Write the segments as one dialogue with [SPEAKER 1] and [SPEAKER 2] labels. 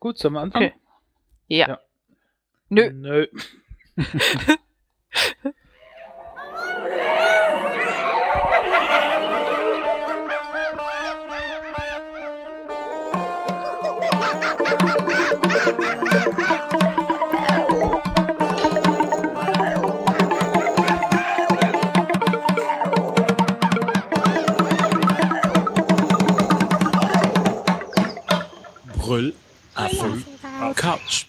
[SPEAKER 1] Gut, sollen wir anfangen?
[SPEAKER 2] Okay. Ja.
[SPEAKER 1] Ja.
[SPEAKER 2] Nö.
[SPEAKER 1] Nö.
[SPEAKER 3] Apfel, Couch.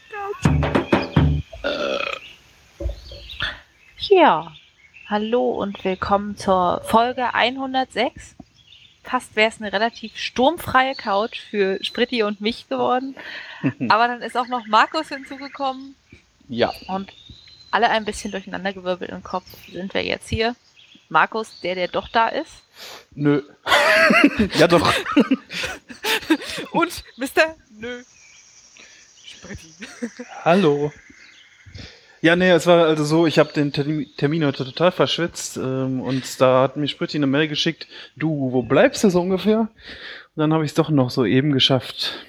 [SPEAKER 2] Ja. Hallo und willkommen zur Folge 106. Fast wäre es eine relativ sturmfreie Couch für Spritti und mich geworden. Aber dann ist auch noch Markus hinzugekommen
[SPEAKER 4] Ja,
[SPEAKER 2] und alle ein bisschen durcheinandergewirbelt im Kopf sind wir jetzt hier. Markus, der, der doch da ist.
[SPEAKER 4] nö. ja doch.
[SPEAKER 2] Und Mr. Nö. Spritti.
[SPEAKER 1] Hallo.
[SPEAKER 4] Ja, nee, es war also so, ich habe den Termin heute total verschwitzt ähm, und da hat mir Spritti eine Mail geschickt, du, wo bleibst du so ungefähr? Und dann habe ich es doch noch so eben geschafft.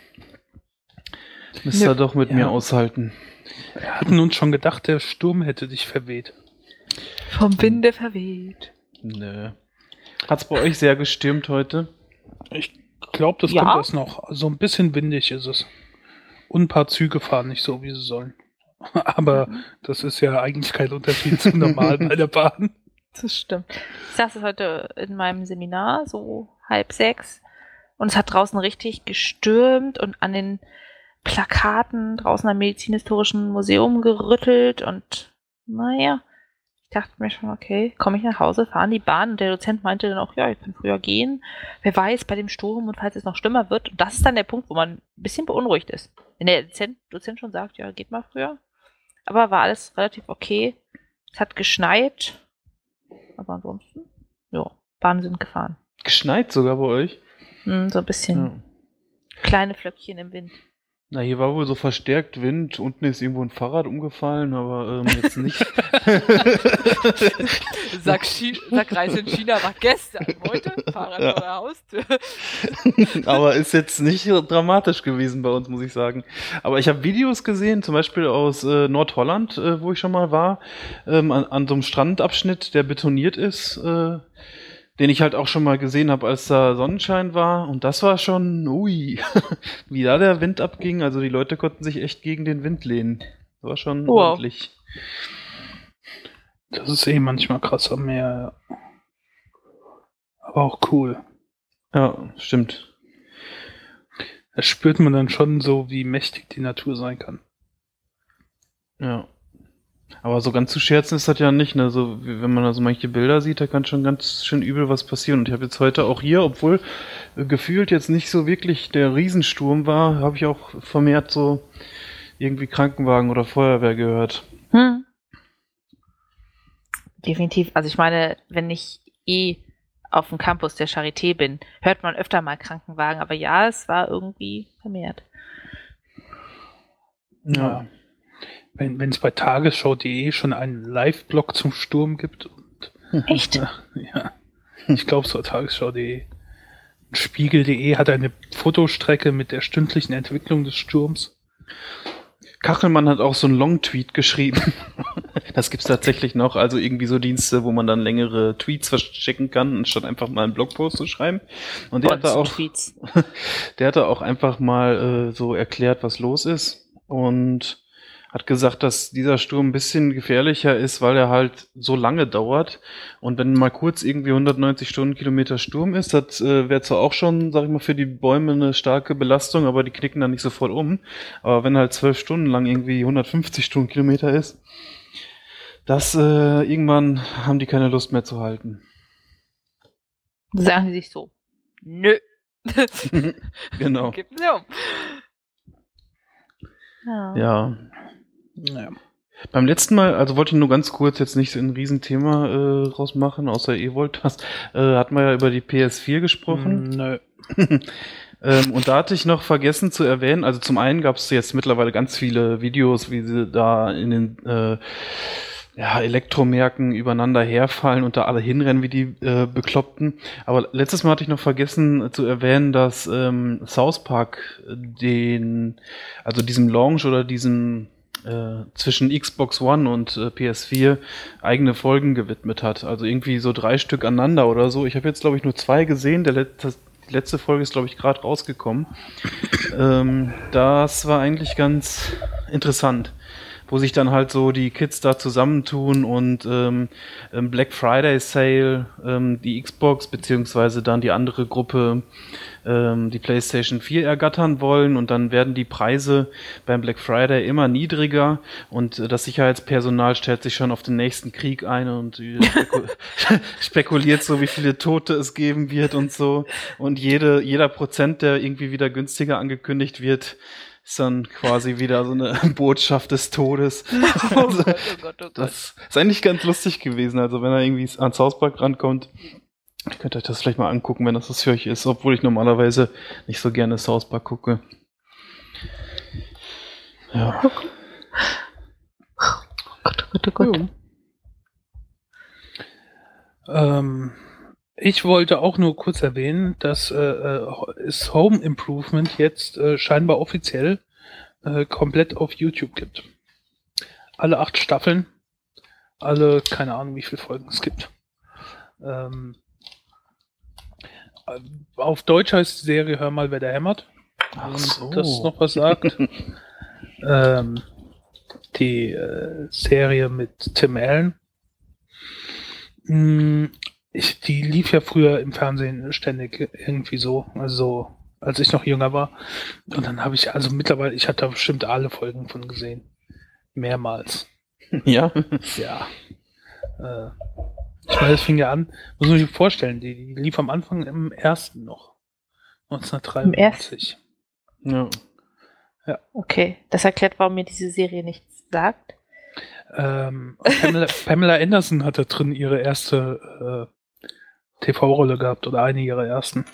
[SPEAKER 4] Müsst ihr
[SPEAKER 2] Nö.
[SPEAKER 4] doch mit
[SPEAKER 1] Ja.
[SPEAKER 4] mir aushalten.
[SPEAKER 1] Wir hatten uns schon gedacht, der Sturm hätte dich verweht.
[SPEAKER 2] Vom Winde verweht.
[SPEAKER 4] Nö. Hat's bei euch sehr gestürmt heute?
[SPEAKER 1] Ich glaube, das
[SPEAKER 2] Ja.
[SPEAKER 1] kommt erst noch. So ein bisschen windig ist es. Und ein paar Züge fahren nicht so, wie sie sollen. Aber das ist ja eigentlich kein Unterschied zu normal bei der Bahn.
[SPEAKER 2] Das stimmt. Ich saß heute in meinem Seminar, so halb sechs, und es hat draußen richtig gestürmt und an den Plakaten draußen am Medizinhistorischen Museum gerüttelt und naja, dachte mir schon, okay, komme ich nach Hause, fahren die Bahn und der Dozent meinte dann auch, ja, ich kann früher gehen. Wer weiß, bei dem Sturm und falls es noch schlimmer wird. Und das ist dann der Punkt, wo man ein bisschen beunruhigt ist. Wenn der Dozent, Dozent schon sagt, ja, geht mal früher. Aber war alles relativ okay. Es hat geschneit. Aber ansonsten, ja, Bahnen sind gefahren.
[SPEAKER 4] Geschneit sogar bei euch?
[SPEAKER 2] Hm, so ein bisschen
[SPEAKER 4] Ja.
[SPEAKER 2] kleine Flöckchen im Wind.
[SPEAKER 4] Na, hier war wohl so verstärkt Wind. Unten ist irgendwo ein Fahrrad umgefallen, aber ähm, jetzt nicht.
[SPEAKER 2] Sag, Sag Reise in China war gestern. Heute Fahrrad
[SPEAKER 4] Ja.
[SPEAKER 2] vor der Haustür.
[SPEAKER 4] aber ist jetzt nicht so dramatisch gewesen bei uns, muss ich sagen. Aber ich habe Videos gesehen, zum Beispiel aus äh, Nordholland, äh, wo ich schon mal war, ähm, an, an so einem Strandabschnitt, der betoniert ist, äh, den ich halt auch schon mal gesehen habe, als da Sonnenschein war. Und das war schon, ui, wie da der Wind abging. Also die Leute konnten sich echt gegen den Wind lehnen. Das war schon
[SPEAKER 2] Wow.
[SPEAKER 4] ordentlich.
[SPEAKER 1] Das ist eh manchmal krass am Meer. ja. Aber auch cool.
[SPEAKER 4] Ja, stimmt.
[SPEAKER 1] Da spürt man dann schon so, wie mächtig die Natur sein kann.
[SPEAKER 4] Ja. Aber so ganz zu scherzen ist das ja nicht, ne? So, wenn man da so manche Bilder sieht, da kann schon ganz schön übel was passieren. Und ich habe jetzt heute auch hier, obwohl äh, gefühlt jetzt nicht so wirklich der Riesensturm war, habe ich auch vermehrt so irgendwie Krankenwagen oder Feuerwehr gehört.
[SPEAKER 2] Hm. Definitiv. Also ich meine, wenn ich eh auf dem Campus der Charité bin, hört man öfter mal Krankenwagen. Aber ja, es war irgendwie vermehrt.
[SPEAKER 1] Ja. Wenn es bei tagesschau.de schon einen Live-Blog zum Sturm gibt. Und,
[SPEAKER 2] Echt?
[SPEAKER 1] ja. Ich glaube, es war tagesschau.de. Spiegel.de hat eine Fotostrecke mit der stündlichen Entwicklung des Sturms.
[SPEAKER 4] Kachelmann hat auch so einen Long-Tweet geschrieben. Das gibt's tatsächlich noch, also irgendwie so Dienste, wo man dann längere Tweets verschicken kann, anstatt einfach mal einen Blogpost zu schreiben. Und der hat da auch
[SPEAKER 2] Tweets.
[SPEAKER 4] Der hatte auch einfach mal äh, so erklärt, was los ist und hat gesagt, dass dieser Sturm ein bisschen gefährlicher ist, weil er halt so lange dauert. Und wenn mal kurz irgendwie 190 Stundenkilometer Sturm ist, das äh, wäre zwar auch schon, sag ich mal, für die Bäume eine starke Belastung, aber die knicken dann nicht sofort um. Aber wenn halt zwölf Stunden lang irgendwie 150 Stundenkilometer ist, das äh, irgendwann haben die keine Lust mehr zu halten.
[SPEAKER 2] Sagen sie sich so. Nö.
[SPEAKER 4] Genau.
[SPEAKER 2] Kippen sie um. Ja.
[SPEAKER 4] Ja.
[SPEAKER 1] Ja.
[SPEAKER 4] Beim letzten Mal, also wollte ich nur ganz kurz jetzt nicht so ein Riesenthema äh, rausmachen, außer ihr wollt das, äh, hatten wir ja über die PS4 gesprochen.
[SPEAKER 1] Nö.
[SPEAKER 4] Ähm, und da hatte ich noch vergessen zu erwähnen, also zum einen gab es jetzt mittlerweile ganz viele Videos, wie sie da in den äh, ja, Elektromärkten übereinander herfallen und da alle hinrennen wie die äh, Bekloppten. Aber letztes Mal hatte ich noch vergessen zu erwähnen, dass ähm, South Park den, also diesem Launch oder diesem äh, zwischen Xbox One und äh, PS4 eigene Folgen gewidmet hat. Also irgendwie so drei Stück aneinander oder so. Ich habe jetzt, glaube ich, nur zwei gesehen. Der letzte, die letzte Folge ist, glaube ich, gerade rausgekommen. ähm, das war eigentlich ganz interessant wo sich dann halt so die Kids da zusammentun und ähm, Black Friday Sale ähm, die Xbox beziehungsweise dann die andere Gruppe ähm, die PlayStation 4 ergattern wollen und dann werden die Preise beim Black Friday immer niedriger und äh, das Sicherheitspersonal stellt sich schon auf den nächsten Krieg ein und äh, spekul spekuliert so, wie viele Tote es geben wird und so. Und jede, jeder Prozent, der irgendwie wieder günstiger angekündigt wird, ist dann quasi wieder so eine Botschaft des Todes.
[SPEAKER 2] Oh
[SPEAKER 4] Also,
[SPEAKER 2] Gott, oh Gott, oh Gott.
[SPEAKER 4] das ist eigentlich ganz lustig gewesen. Also wenn er irgendwie ans Hauspark rankommt, könnt ihr euch das vielleicht mal angucken, wenn das was für euch ist, obwohl ich normalerweise nicht so gerne South Park gucke. Ja.
[SPEAKER 2] Oh Gott, oh Gott, oh Gott.
[SPEAKER 1] Ähm, ich wollte auch nur kurz erwähnen, dass äh, äh, es Home Improvement jetzt äh, scheinbar offiziell äh, komplett auf YouTube gibt. Alle acht Staffeln, alle, keine Ahnung, wie viele Folgen es gibt. Ähm, äh, auf Deutsch heißt die Serie Hör mal, wer da hämmert.
[SPEAKER 4] Ach so.
[SPEAKER 1] das noch was sagt. ähm, die äh, Serie mit Tim Allen. Ich, die lief ja früher im Fernsehen ständig irgendwie so, also als ich noch jünger war. Und dann habe ich, also mittlerweile, ich habe da bestimmt alle Folgen von gesehen. Mehrmals.
[SPEAKER 4] Ja.
[SPEAKER 1] Ja. Äh, ich meine, das fing ja an, muss man sich vorstellen, die, die lief am Anfang im ersten noch. 1993.
[SPEAKER 4] ja.
[SPEAKER 2] Okay, das erklärt, warum mir diese Serie nichts sagt.
[SPEAKER 1] Ähm, Pamela, Pamela Anderson hat da drin ihre erste äh, TV-Rolle gehabt oder eine ihrer ersten.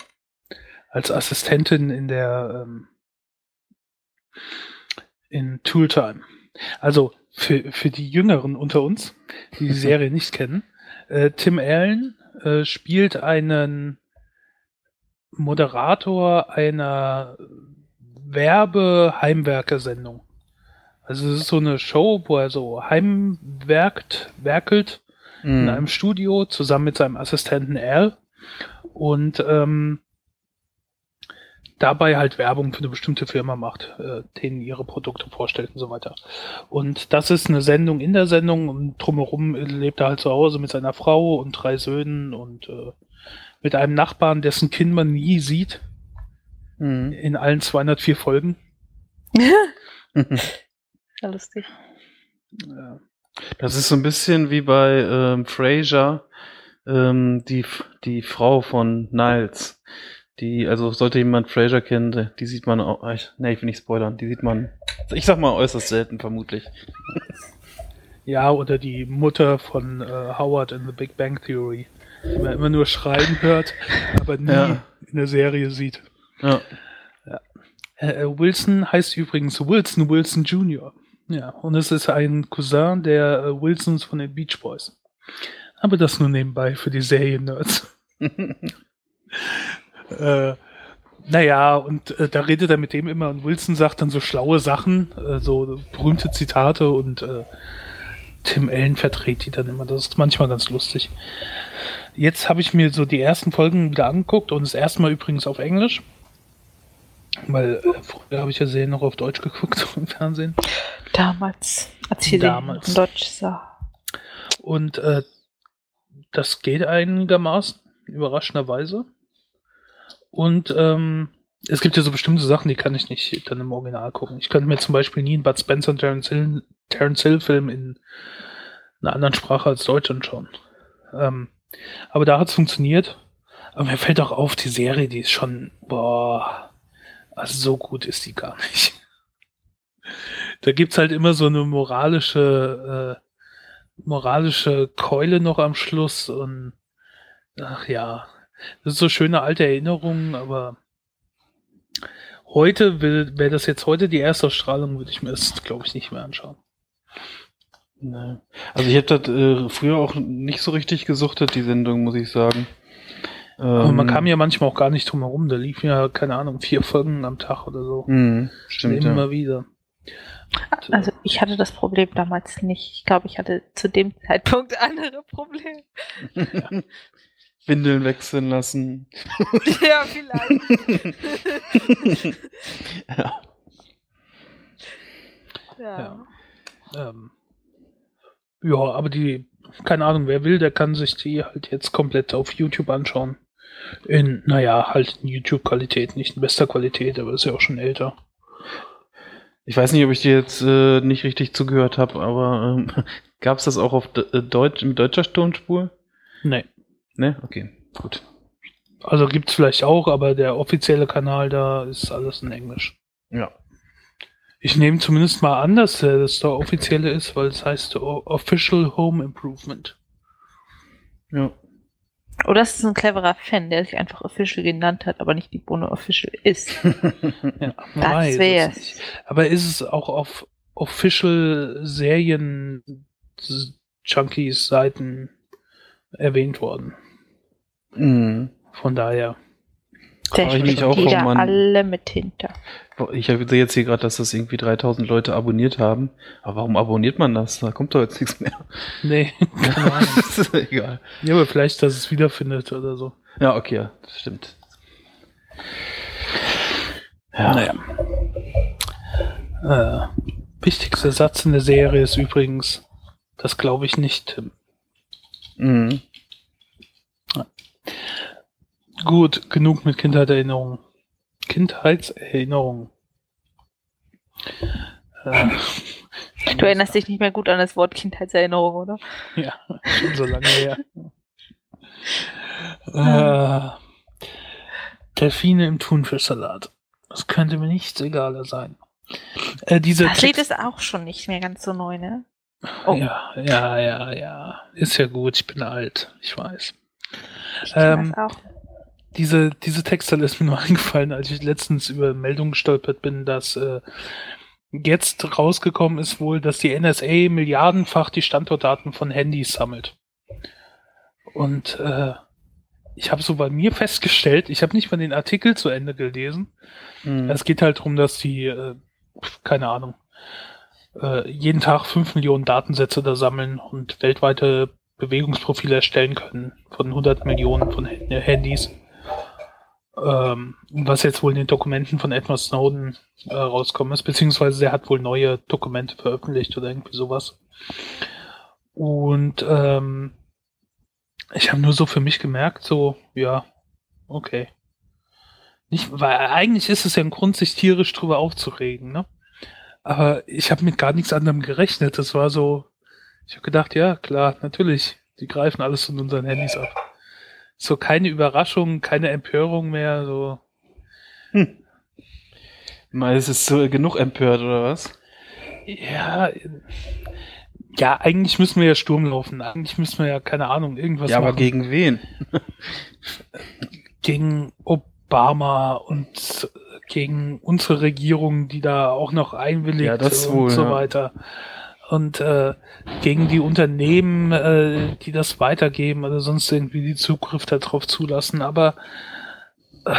[SPEAKER 1] Als Assistentin in der ähm, in Tooltime. Also für, für die Jüngeren unter uns, die die Serie nicht kennen, äh, Tim Allen äh, spielt einen Moderator einer Werbe-Heimwerker-Sendung. Also es ist so eine Show, wo er so heimwerkt, werkelt in
[SPEAKER 4] Mhm.
[SPEAKER 1] einem Studio zusammen mit seinem Assistenten Al und ähm, dabei halt Werbung für eine bestimmte Firma macht, äh, denen ihre Produkte vorstellt und so weiter. Und das ist eine Sendung in der Sendung und drumherum lebt er halt zu Hause mit seiner Frau und drei Söhnen und äh, mit einem Nachbarn, dessen Kind man nie sieht,
[SPEAKER 4] Mhm.
[SPEAKER 1] in allen 204 Folgen.
[SPEAKER 2] Ja, lustig.
[SPEAKER 1] Ja.
[SPEAKER 4] Das ist so ein bisschen wie bei ähm, Frasier, ähm, die, die Frau von Niles. Die, also sollte jemand Frasier kennen, die sieht man auch, ich, nee, ich will nicht spoilern, die sieht man, ich sag mal äußerst selten vermutlich.
[SPEAKER 1] Ja, oder die Mutter von äh, Howard in The Big Bang Theory, die man immer nur schreien hört, aber nie
[SPEAKER 4] Ja.
[SPEAKER 1] in der Serie sieht.
[SPEAKER 4] Ja.
[SPEAKER 1] Äh, äh, Wilson heißt übrigens Wilson Wilson Jr. Ja, und es ist ein Cousin der äh, Wilsons von den Beach Boys. Aber das nur nebenbei für die Serien-Nerds. äh, naja, und äh, da redet er mit dem immer und Wilson sagt dann so schlaue Sachen, äh, so berühmte Zitate und äh, Tim Allen verdreht die dann immer. Das ist manchmal ganz lustig. Jetzt habe ich mir so die ersten Folgen wieder angeguckt und das erste Mal übrigens auf Englisch. Weil äh, früher habe ich ja Serien noch auf Deutsch geguckt im Fernsehen.
[SPEAKER 2] Damals, als ich
[SPEAKER 1] Damals.
[SPEAKER 2] in Deutsch sah.
[SPEAKER 1] Und äh, das geht einigermaßen, überraschenderweise. Und ähm, es gibt ja so bestimmte Sachen, die kann ich nicht dann im Original gucken. Ich könnte mir zum Beispiel nie einen Bud Spencer und Terence Hill, Terence Hill Film in einer anderen Sprache als Deutsch anschauen. Ähm, aber da hat es funktioniert. Aber mir fällt auch auf, die Serie, die ist schon, boah, also so gut ist die gar nicht. Da gibt's halt immer so eine moralische, äh, moralische Keule noch am Schluss und ach ja, das ist so schöne alte Erinnerungen, aber heute wäre das jetzt heute die Erstausstrahlung, würde ich mir das, glaube ich, nicht mehr anschauen.
[SPEAKER 4] Nee. Also ich habe das äh, früher auch nicht so richtig gesuchtet, die Sendung, muss ich sagen.
[SPEAKER 1] Aber man
[SPEAKER 4] Ähm,
[SPEAKER 1] kam ja manchmal auch gar nicht drum herum. Da liefen ja, keine Ahnung, vier Folgen am Tag oder so.
[SPEAKER 4] mh, stimmt,
[SPEAKER 1] Immer
[SPEAKER 4] ja.
[SPEAKER 1] wieder. Äh,
[SPEAKER 2] Also ich hatte das Problem damals nicht. Ich glaube, ich hatte zu dem Zeitpunkt andere Probleme.
[SPEAKER 4] Windeln wechseln lassen.
[SPEAKER 2] ja, vielleicht.
[SPEAKER 4] ja.
[SPEAKER 2] ja.
[SPEAKER 1] ähm, ja, aber die, keine Ahnung, wer will, der kann sich die halt jetzt komplett auf YouTube anschauen. In, naja, halt in YouTube-Qualität, nicht in bester Qualität, aber ist ja auch schon älter.
[SPEAKER 4] Ich weiß nicht, ob ich dir jetzt äh, nicht richtig zugehört habe, aber ähm, gab es das auch auf De äh, Deutsch, mit deutscher Tonspur?
[SPEAKER 1] Nee.
[SPEAKER 4] Ne? Okay, gut.
[SPEAKER 1] Also gibt's vielleicht auch, aber der offizielle Kanal da ist alles in Englisch.
[SPEAKER 4] Ja.
[SPEAKER 1] Ich nehme zumindest mal an, dass äh, das der offizielle ist, weil es heißt Official Home Improvement.
[SPEAKER 4] Ja.
[SPEAKER 2] Oder es ist ein cleverer Fan, der sich einfach Official genannt hat, aber nicht die Bohne Official ist.
[SPEAKER 1] Ja,
[SPEAKER 2] Das
[SPEAKER 1] weiß es. Aber ist es auch auf Official Serien Junkies Seiten erwähnt worden?
[SPEAKER 4] mhm.
[SPEAKER 1] Von daher.
[SPEAKER 2] Da
[SPEAKER 4] Frag ich mich auch,
[SPEAKER 2] jeder
[SPEAKER 4] warum man-
[SPEAKER 2] alle mit hinter.
[SPEAKER 4] Ich habe jetzt hier gerade, dass das irgendwie 3000 Leute abonniert haben. Aber warum abonniert man das? Da kommt doch jetzt nichts mehr.
[SPEAKER 1] Nee, keine Ahnung.
[SPEAKER 4] das ist egal.
[SPEAKER 1] ja, aber vielleicht, dass es wiederfindet oder so.
[SPEAKER 4] Ja, okay, ja, das stimmt. Ja.
[SPEAKER 1] Naja. Äh, wichtigster Satz in der Serie ist übrigens, das glaube ich nicht, Tim.
[SPEAKER 4] Mhm.
[SPEAKER 1] Gut, genug mit Kindheitserinnerungen. Kindheitserinnerungen. Äh,
[SPEAKER 2] Du erinnerst dich nicht mehr gut an das Wort Kindheitserinnerung, oder?
[SPEAKER 1] Ja, schon so lange her. äh, Delfine im Thunfischsalat. Das könnte mir nichts egaler sein. Äh,
[SPEAKER 2] Das Lied ist auch schon nicht mehr ganz so neu, ne? Oh.
[SPEAKER 1] Ja, ja, ja, ja. Ist ja gut, ich bin alt, ich weiß.
[SPEAKER 2] Ich
[SPEAKER 1] Ähm,
[SPEAKER 2] das auch.
[SPEAKER 1] Diese, diese Textzeile ist mir nur eingefallen, als ich letztens über Meldungen gestolpert bin, dass äh, jetzt rausgekommen ist wohl, dass die NSA milliardenfach die Standortdaten von Handys sammelt. Und äh, ich habe so bei mir festgestellt, ich habe nicht mal den Artikel zu Ende gelesen.
[SPEAKER 4] Mhm.
[SPEAKER 1] Es geht halt darum, dass die, äh, keine Ahnung, äh, jeden Tag fünf Millionen Datensätze da sammeln und weltweite Bewegungsprofile erstellen können von 100 Millionen von Hand- Handys. Ähm, was jetzt wohl in den Dokumenten von Edward Snowden äh, rauskommen ist, beziehungsweise er hat wohl neue Dokumente veröffentlicht oder irgendwie sowas. Und ähm, ich habe nur so für mich gemerkt, so, ja, okay. Nicht, weil eigentlich ist es ja ein Grund, sich tierisch drüber aufzuregen, ne? Aber ich habe mit gar nichts anderem gerechnet. Das war so, ich habe gedacht, ja, klar, natürlich, die greifen alles von unseren Handys ab. So keine Überraschung, keine Empörung mehr, so.
[SPEAKER 4] Mal ist es so genug empört, oder was?
[SPEAKER 1] Ja, ja, eigentlich müssen wir ja Sturm laufen. Eigentlich müssen wir ja, keine Ahnung, irgendwas
[SPEAKER 4] ja, aber
[SPEAKER 1] machen.
[SPEAKER 4] gegen wen?
[SPEAKER 1] gegen Obama und gegen unsere Regierung, die da auch noch einwilligt
[SPEAKER 4] Ja, das
[SPEAKER 1] und
[SPEAKER 4] wohl,
[SPEAKER 1] so
[SPEAKER 4] ja.
[SPEAKER 1] weiter. Und äh, gegen die Unternehmen, äh, die das weitergeben oder sonst irgendwie die Zugriff darauf zulassen. Aber äh,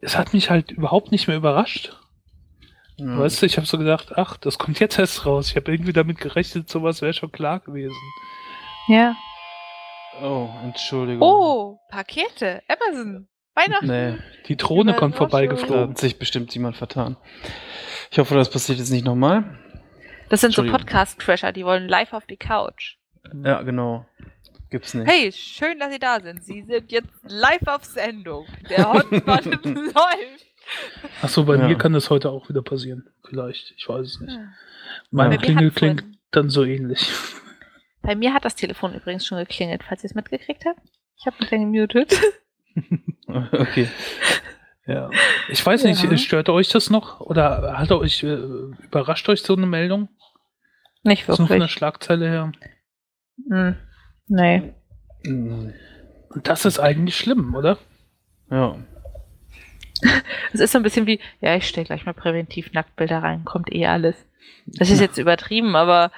[SPEAKER 1] es hat mich halt überhaupt nicht mehr überrascht.
[SPEAKER 4] Ja.
[SPEAKER 1] Weißt du, ich habe so gedacht, ach, das kommt jetzt erst raus. Ich habe irgendwie damit gerechnet, sowas wäre schon klar gewesen.
[SPEAKER 2] Ja.
[SPEAKER 4] Oh, Entschuldigung.
[SPEAKER 2] Oh, Pakete. Amazon. Weihnachten.
[SPEAKER 4] Nee,
[SPEAKER 1] Die Drohne
[SPEAKER 2] Ja,
[SPEAKER 1] kommt
[SPEAKER 2] war
[SPEAKER 4] da
[SPEAKER 1] vorbeigeflogen.
[SPEAKER 4] hat sich bestimmt jemand vertan. Ich hoffe, das passiert jetzt nicht nochmal.
[SPEAKER 2] Das sind so. Podcast-Crasher, die wollen live auf die Couch.
[SPEAKER 4] Ja, genau. Gibt's nicht.
[SPEAKER 2] Hey, schön, dass Sie da sind. Sie sind jetzt live auf Sendung. Der Hotband läuft.
[SPEAKER 1] Ach so, bei
[SPEAKER 4] Ja.
[SPEAKER 1] mir kann das heute auch wieder passieren. Vielleicht, ich weiß es nicht.
[SPEAKER 2] Ja.
[SPEAKER 1] Meine
[SPEAKER 2] Bei mir
[SPEAKER 1] Klingel klingt
[SPEAKER 2] vorhin-
[SPEAKER 1] dann so ähnlich.
[SPEAKER 2] Bei mir hat das Telefon übrigens schon geklingelt, falls ihr es mitgekriegt habt. Ich habe mich dann gemutet.
[SPEAKER 4] Okay.
[SPEAKER 1] Ja. Ich weiß
[SPEAKER 2] Ja.
[SPEAKER 1] nicht, stört euch das noch? Oder hat euch, äh, überrascht euch so eine Meldung?
[SPEAKER 2] Nicht
[SPEAKER 1] So von der
[SPEAKER 2] wirklich.
[SPEAKER 1] Schlagzeile her.
[SPEAKER 2] Hm. Nee.
[SPEAKER 1] Und das ist eigentlich schlimm, oder?
[SPEAKER 4] Ja.
[SPEAKER 2] Es ist so ein bisschen wie, ja, ich stelle gleich mal präventiv Nacktbilder rein, kommt eh alles. Das ist jetzt übertrieben, aber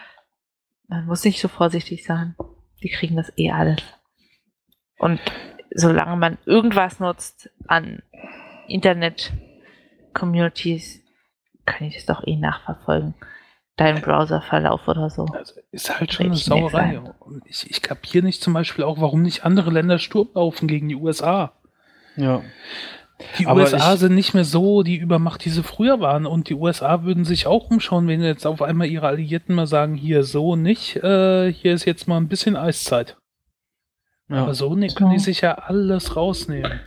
[SPEAKER 2] Man muss nicht so vorsichtig sein. Die kriegen das eh alles. Und solange man irgendwas nutzt an Internet-Communities, kann ich das doch eh nachverfolgen. Dein Browserverlauf oder so.
[SPEAKER 1] Also ist halt schon eine Sauerei. ich, ich kapiere nicht zum Beispiel auch, warum nicht andere Länder Sturm laufen gegen die USA.
[SPEAKER 4] Ja.
[SPEAKER 1] Die
[SPEAKER 4] Aber
[SPEAKER 1] USA
[SPEAKER 4] ich-
[SPEAKER 1] sind nicht mehr so die Übermacht, die sie früher waren. Und die USA würden sich auch umschauen, wenn jetzt auf einmal ihre Alliierten mal sagen, hier so nicht, äh, hier ist jetzt mal ein bisschen Eiszeit.
[SPEAKER 4] ja.
[SPEAKER 1] Aber so ne, können die sich ja alles rausnehmen.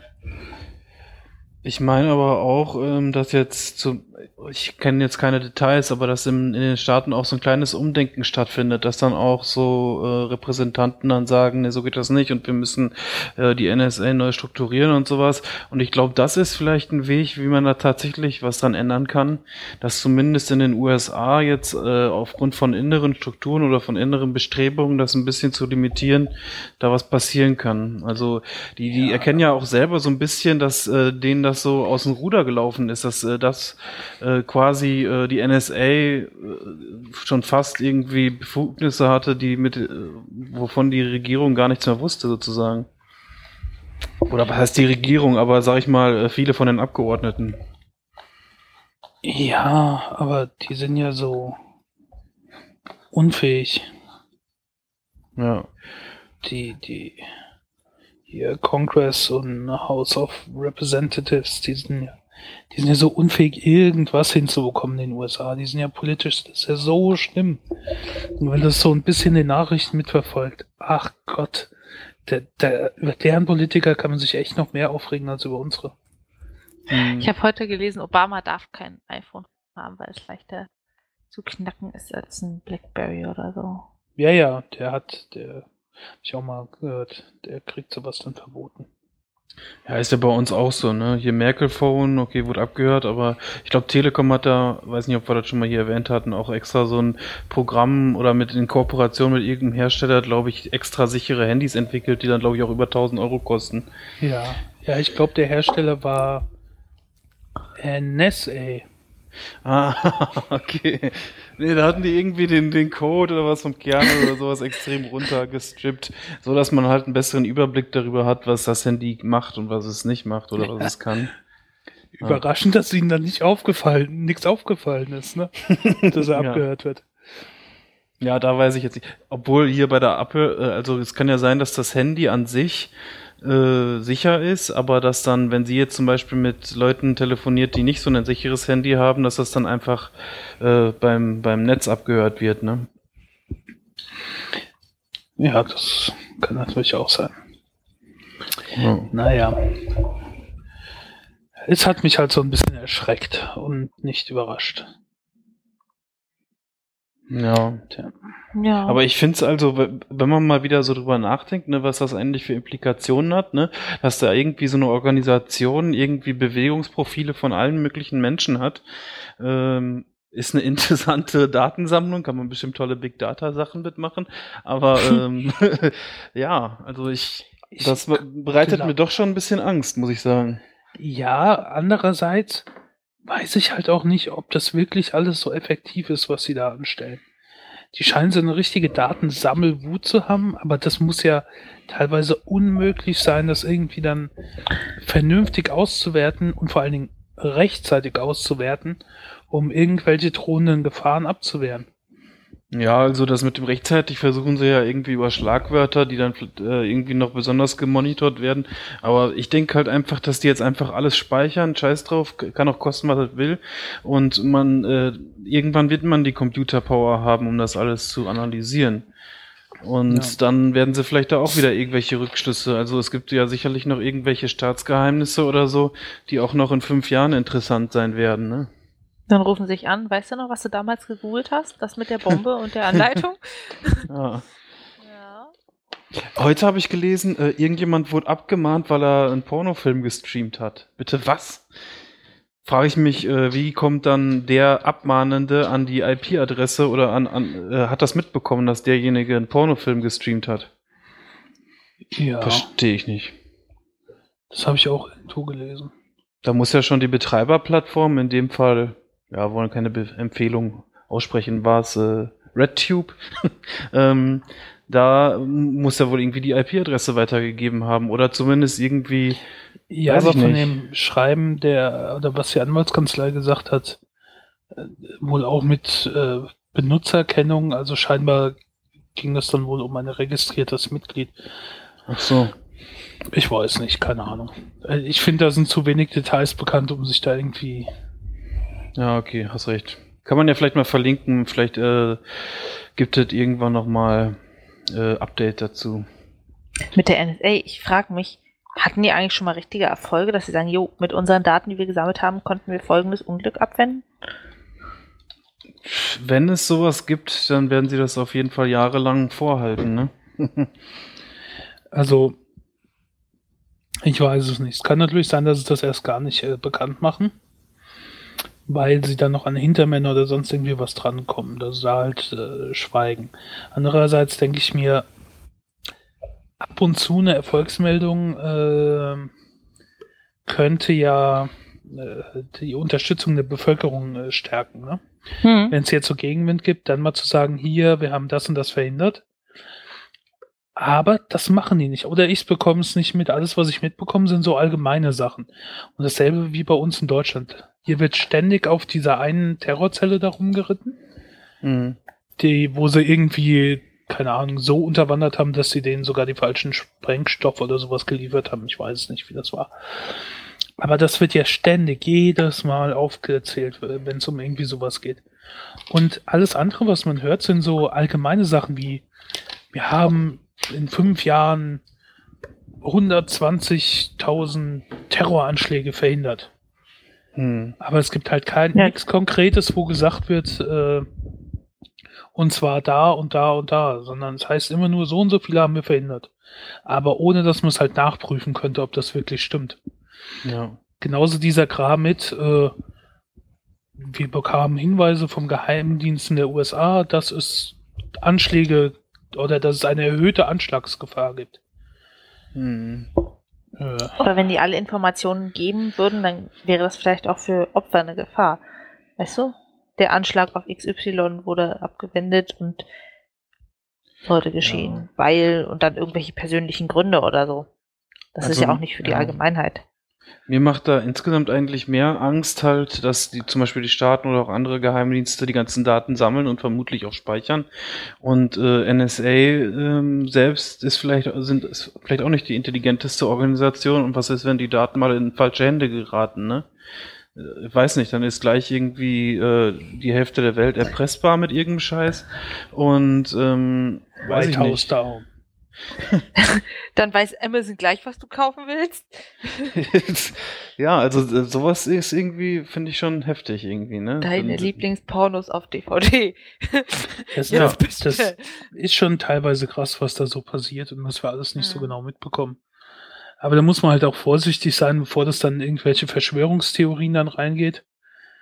[SPEAKER 4] Ich meine aber auch, ähm, dass jetzt zu, ich kenne jetzt keine Details, aber dass im, in den Staaten auch so ein kleines Umdenken stattfindet, dass dann auch so äh, Repräsentanten dann sagen, nee, so geht das nicht und wir müssen äh, die NSA neu strukturieren und sowas. Und ich glaube, das ist vielleicht ein Weg, wie man da tatsächlich was dran ändern kann, dass zumindest in den USA jetzt äh, aufgrund von inneren Strukturen oder von inneren Bestrebungen, das ein bisschen zu limitieren, da was passieren kann. Also die, die
[SPEAKER 1] Ja.
[SPEAKER 4] erkennen ja auch selber so ein bisschen, dass äh, denen das so aus dem Ruder gelaufen ist, dass äh, das äh, quasi äh, die NSA äh, schon fast irgendwie Befugnisse hatte, die mit äh, wovon die Regierung gar nichts mehr wusste sozusagen. Oder was heißt die Regierung, aber sag ich mal, äh, viele von den Abgeordneten.
[SPEAKER 1] Ja, aber die sind ja so unfähig.
[SPEAKER 4] Ja.
[SPEAKER 1] Die, die hier Congress und House of Representatives, die sind ja, die sind ja so unfähig, irgendwas hinzubekommen in den USA. Die sind ja politisch, das ist ja so schlimm. Und wenn das so ein bisschen den Nachrichten mitverfolgt, ach Gott, der, der, über deren Politiker kann man sich echt noch mehr aufregen als über unsere.
[SPEAKER 4] Hm.
[SPEAKER 2] Ich habe heute gelesen, Obama darf kein iPhone haben, weil es leichter zu knacken ist als ein Blackberry oder so.
[SPEAKER 1] Ja, ja, der hat, der, hab ich auch mal gehört, der kriegt sowas dann verboten.
[SPEAKER 4] Ja, ist ja bei uns auch so, ne? Hier Merkel-Phone, okay, wurde abgehört, aber ich glaube, Telekom hat da, weiß nicht, ob wir das schon mal hier erwähnt hatten, auch extra so ein Programm oder mit in Kooperation mit irgendeinem Hersteller, glaube ich, extra sichere Handys entwickelt, die dann, glaube ich, auch über 1000 Euro kosten.
[SPEAKER 1] Ja, ja, ich glaube, der Hersteller war NSA.
[SPEAKER 4] Ah, okay. Nee, da hatten die irgendwie den, den Code oder was vom Kern oder sowas extrem runtergestrippt, so dass man halt einen besseren Überblick darüber hat, was das Handy macht und was es nicht macht oder was es kann.
[SPEAKER 1] Überraschend, dass ihnen dann nicht aufgefallen, nichts aufgefallen ist, ne? Dass er
[SPEAKER 4] Ja.
[SPEAKER 1] abgehört wird.
[SPEAKER 4] Ja, da weiß ich jetzt nicht. Obwohl hier bei der Apple, äh, also es kann ja sein, dass das Handy an sich äh, sicher ist, aber dass dann, wenn sie jetzt zum Beispiel mit Leuten telefoniert, die nicht so ein sicheres Handy haben, dass das dann einfach äh, beim, beim Netz abgehört wird, ne?
[SPEAKER 1] Ja, das kann natürlich auch sein.
[SPEAKER 4] Ja.
[SPEAKER 1] Naja. Es hat mich halt so ein bisschen erschreckt und nicht überrascht.
[SPEAKER 4] Ja.
[SPEAKER 1] Tja.
[SPEAKER 2] Ja.
[SPEAKER 4] Aber ich finde es also, wenn man mal wieder so drüber nachdenkt, ne, was das eigentlich für Implikationen hat, ne, dass da irgendwie so eine Organisation irgendwie Bewegungsprofile von allen möglichen Menschen hat, ähm, ist eine interessante Datensammlung, kann man bestimmt tolle Big Data Sachen mitmachen, aber ähm, ja, also ich,
[SPEAKER 1] Ich-
[SPEAKER 4] das be- bereitet mir doch schon ein bisschen Angst, muss ich sagen.
[SPEAKER 1] Ja, andererseits weiß ich halt auch nicht, ob das wirklich alles so effektiv ist, was sie da anstellen. Die scheinen so eine richtige Datensammelwut zu haben, aber das muss ja teilweise unmöglich sein, das irgendwie dann vernünftig auszuwerten und vor allen Dingen rechtzeitig auszuwerten, um irgendwelche drohenden Gefahren abzuwehren.
[SPEAKER 4] Ja, also das mit dem rechtzeitig versuchen sie ja irgendwie über Schlagwörter, die dann äh, irgendwie noch besonders gemonitort werden. Aber ich denke halt einfach, dass die jetzt einfach alles speichern, scheiß drauf, kann auch kosten, was es will. Und man, äh, irgendwann wird man die Computerpower haben, um das alles zu analysieren. Und
[SPEAKER 1] Ja.
[SPEAKER 4] dann werden sie vielleicht da auch wieder irgendwelche Rückschlüsse. Also es gibt ja sicherlich noch irgendwelche Staatsgeheimnisse oder so, die auch noch in fünf Jahren interessant sein werden, ne?
[SPEAKER 2] Dann rufen sie sich an. Weißt du noch, was du damals gegoogelt hast? Das mit der Bombe und der Anleitung?
[SPEAKER 4] Ja.
[SPEAKER 2] ja.
[SPEAKER 4] Heute habe ich gelesen, äh, irgendjemand wurde abgemahnt, weil er einen Pornofilm gestreamt hat. Bitte was? Frage ich mich, äh, wie kommt dann der Abmahnende an die IP-Adresse oder an, an äh, hat das mitbekommen, dass derjenige einen Pornofilm gestreamt hat?
[SPEAKER 1] Ja,
[SPEAKER 4] Verstehe ich nicht.
[SPEAKER 1] das habe ich auch irgendwo gelesen.
[SPEAKER 4] Da muss ja schon die Betreiberplattform, in dem Fall, ja, wollen keine Be Empfehlung aussprechen, war es äh, RedTube, ähm, da muss er wohl irgendwie die IP-Adresse weitergegeben haben oder zumindest irgendwie.
[SPEAKER 1] Ja, aber von
[SPEAKER 4] nicht.
[SPEAKER 1] dem Schreiben, der, oder was die Anwaltskanzlei gesagt hat, äh, wohl auch mit äh, Benutzerkennung, also scheinbar ging es dann wohl um ein registriertes Mitglied.
[SPEAKER 4] Ach so.
[SPEAKER 1] Ich weiß nicht, keine Ahnung. Äh, Ich finde, da sind zu wenig Details bekannt, um sich da irgendwie.
[SPEAKER 4] Ja, okay, hast recht. Kann man ja vielleicht mal verlinken, vielleicht äh, gibt es irgendwann nochmal äh, Update dazu.
[SPEAKER 2] Mit der NSA, ich frage mich, hatten die eigentlich schon mal richtige Erfolge, dass sie sagen, jo, mit unseren Daten, die wir gesammelt haben, konnten wir folgendes Unglück abwenden?
[SPEAKER 4] Wenn es sowas gibt, dann werden sie das auf jeden Fall jahrelang vorhalten, ne?
[SPEAKER 1] Also, ich weiß es nicht. Es kann natürlich sein, dass sie das erst gar nicht äh, bekannt machen, weil sie dann noch an Hintermänner oder sonst irgendwie was drankommen, dass sie halt äh, schweigen. Andererseits denke ich mir, ab und zu eine Erfolgsmeldung äh, könnte ja äh, die Unterstützung der Bevölkerung äh, stärken. Ne?
[SPEAKER 2] Hm.
[SPEAKER 1] wenn es jetzt so Gegenwind gibt, dann mal zu sagen, hier, wir haben das und das verhindert. Aber das machen die nicht. Oder ich bekomme es nicht mit. Alles, was ich mitbekomme, sind so allgemeine Sachen. Und dasselbe wie bei uns in Deutschland. Hier wird ständig auf dieser einen Terrorzelle darum geritten,
[SPEAKER 4] Mhm.
[SPEAKER 1] die, wo sie irgendwie, keine Ahnung, so unterwandert haben, dass sie denen sogar die falschen Sprengstoff oder sowas geliefert haben. Ich weiß nicht, wie das war. Aber das wird ja ständig, jedes Mal aufgezählt, wenn es um irgendwie sowas geht. Und alles andere, was man hört, sind so allgemeine Sachen wie, wir haben in fünf Jahren 120.000 Terroranschläge verhindert.
[SPEAKER 4] Mhm.
[SPEAKER 1] Aber es gibt halt kein
[SPEAKER 2] Ja.
[SPEAKER 1] nichts Konkretes, wo gesagt wird, äh, und zwar da und da und da, sondern es heißt immer nur, so und so viele haben wir verhindert. Aber ohne, dass man es halt nachprüfen könnte, ob das wirklich stimmt.
[SPEAKER 4] Ja.
[SPEAKER 1] Genauso dieser Kram mit, äh, wir bekamen Hinweise vom Geheimdiensten der USA, dass es Anschläge oder dass es eine erhöhte Anschlagsgefahr gibt.
[SPEAKER 4] Mhm.
[SPEAKER 1] Äh,
[SPEAKER 2] Aber wenn die alle Informationen geben würden, dann wäre das vielleicht auch für Opfer eine Gefahr. Weißt du? Der Anschlag auf XY wurde abgewendet und sollte geschehen,
[SPEAKER 4] Ja.
[SPEAKER 2] weil und dann irgendwelche persönlichen Gründe oder so. Das ist
[SPEAKER 4] Also,
[SPEAKER 2] ja auch nicht für die
[SPEAKER 4] ja.
[SPEAKER 2] Allgemeinheit.
[SPEAKER 4] Mir macht da insgesamt eigentlich mehr Angst halt, dass die zum Beispiel die Staaten oder auch andere Geheimdienste die ganzen Daten sammeln und vermutlich auch speichern. Und äh, NSA ähm, selbst ist vielleicht sind ist vielleicht auch nicht die intelligenteste Organisation. Und was ist, wenn die Daten mal in falsche Hände geraten? Ne? Äh, Ich weiß nicht, dann ist gleich irgendwie äh, die Hälfte der Welt erpressbar mit irgendeinem Scheiß. Und ähm, weiß ich
[SPEAKER 1] White House
[SPEAKER 4] nicht.
[SPEAKER 1] Down.
[SPEAKER 2] Dann weiß Amazon gleich, was du kaufen willst.
[SPEAKER 4] ja, also äh, sowas ist irgendwie, finde ich schon heftig irgendwie, ne?
[SPEAKER 2] Deine Lieblingspornos auf DVD.
[SPEAKER 1] Das,
[SPEAKER 4] Ja,
[SPEAKER 1] das, das ist schon teilweise krass, was da so passiert und was wir alles nicht so
[SPEAKER 2] Mhm.
[SPEAKER 1] genau mitbekommen. Aber da muss man halt auch vorsichtig sein, bevor das dann in irgendwelche Verschwörungstheorien dann reingeht.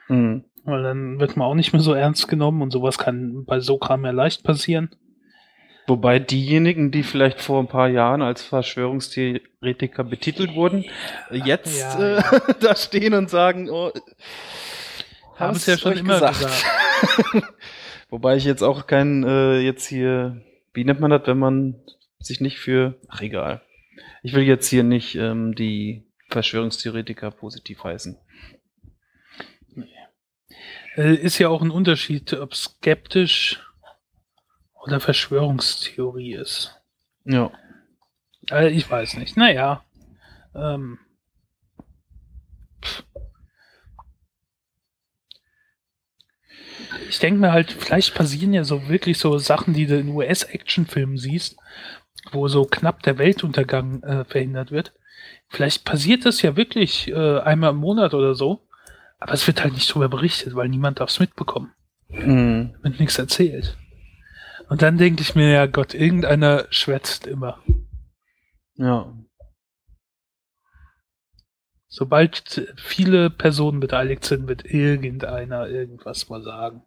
[SPEAKER 4] Mhm.
[SPEAKER 1] Weil dann wird man auch nicht mehr so ernst genommen und sowas kann bei so Kram ja leicht passieren.
[SPEAKER 4] Wobei diejenigen, die vielleicht vor ein paar Jahren als Verschwörungstheoretiker betitelt wurden, jetzt
[SPEAKER 1] Ja,
[SPEAKER 4] äh, da stehen und sagen, oh,
[SPEAKER 1] Haben es ja schon immer gesagt.
[SPEAKER 4] Wobei ich jetzt auch kein äh, jetzt hier, wie nennt man das, wenn man sich nicht für, ach egal. Ich will jetzt hier nicht ähm, die Verschwörungstheoretiker positiv heißen.
[SPEAKER 1] Äh, Ist ja auch ein Unterschied, ob skeptisch oder Verschwörungstheorie ist.
[SPEAKER 4] Ja.
[SPEAKER 1] Äh, Ich weiß nicht. Naja. Ähm, ich denke mir halt, vielleicht passieren ja so wirklich so Sachen, die du in US-Actionfilmen siehst, wo so knapp der Weltuntergang äh, verhindert wird. Vielleicht passiert das ja wirklich äh, einmal im Monat oder so, aber es wird halt nicht drüber berichtet, weil niemand darf es mitbekommen.
[SPEAKER 4] Mhm.
[SPEAKER 1] Wird nichts erzählt. Und dann denke ich mir, ja Gott, irgendeiner schwätzt immer.
[SPEAKER 4] Ja.
[SPEAKER 1] Sobald viele Personen beteiligt sind, wird irgendeiner irgendwas mal sagen.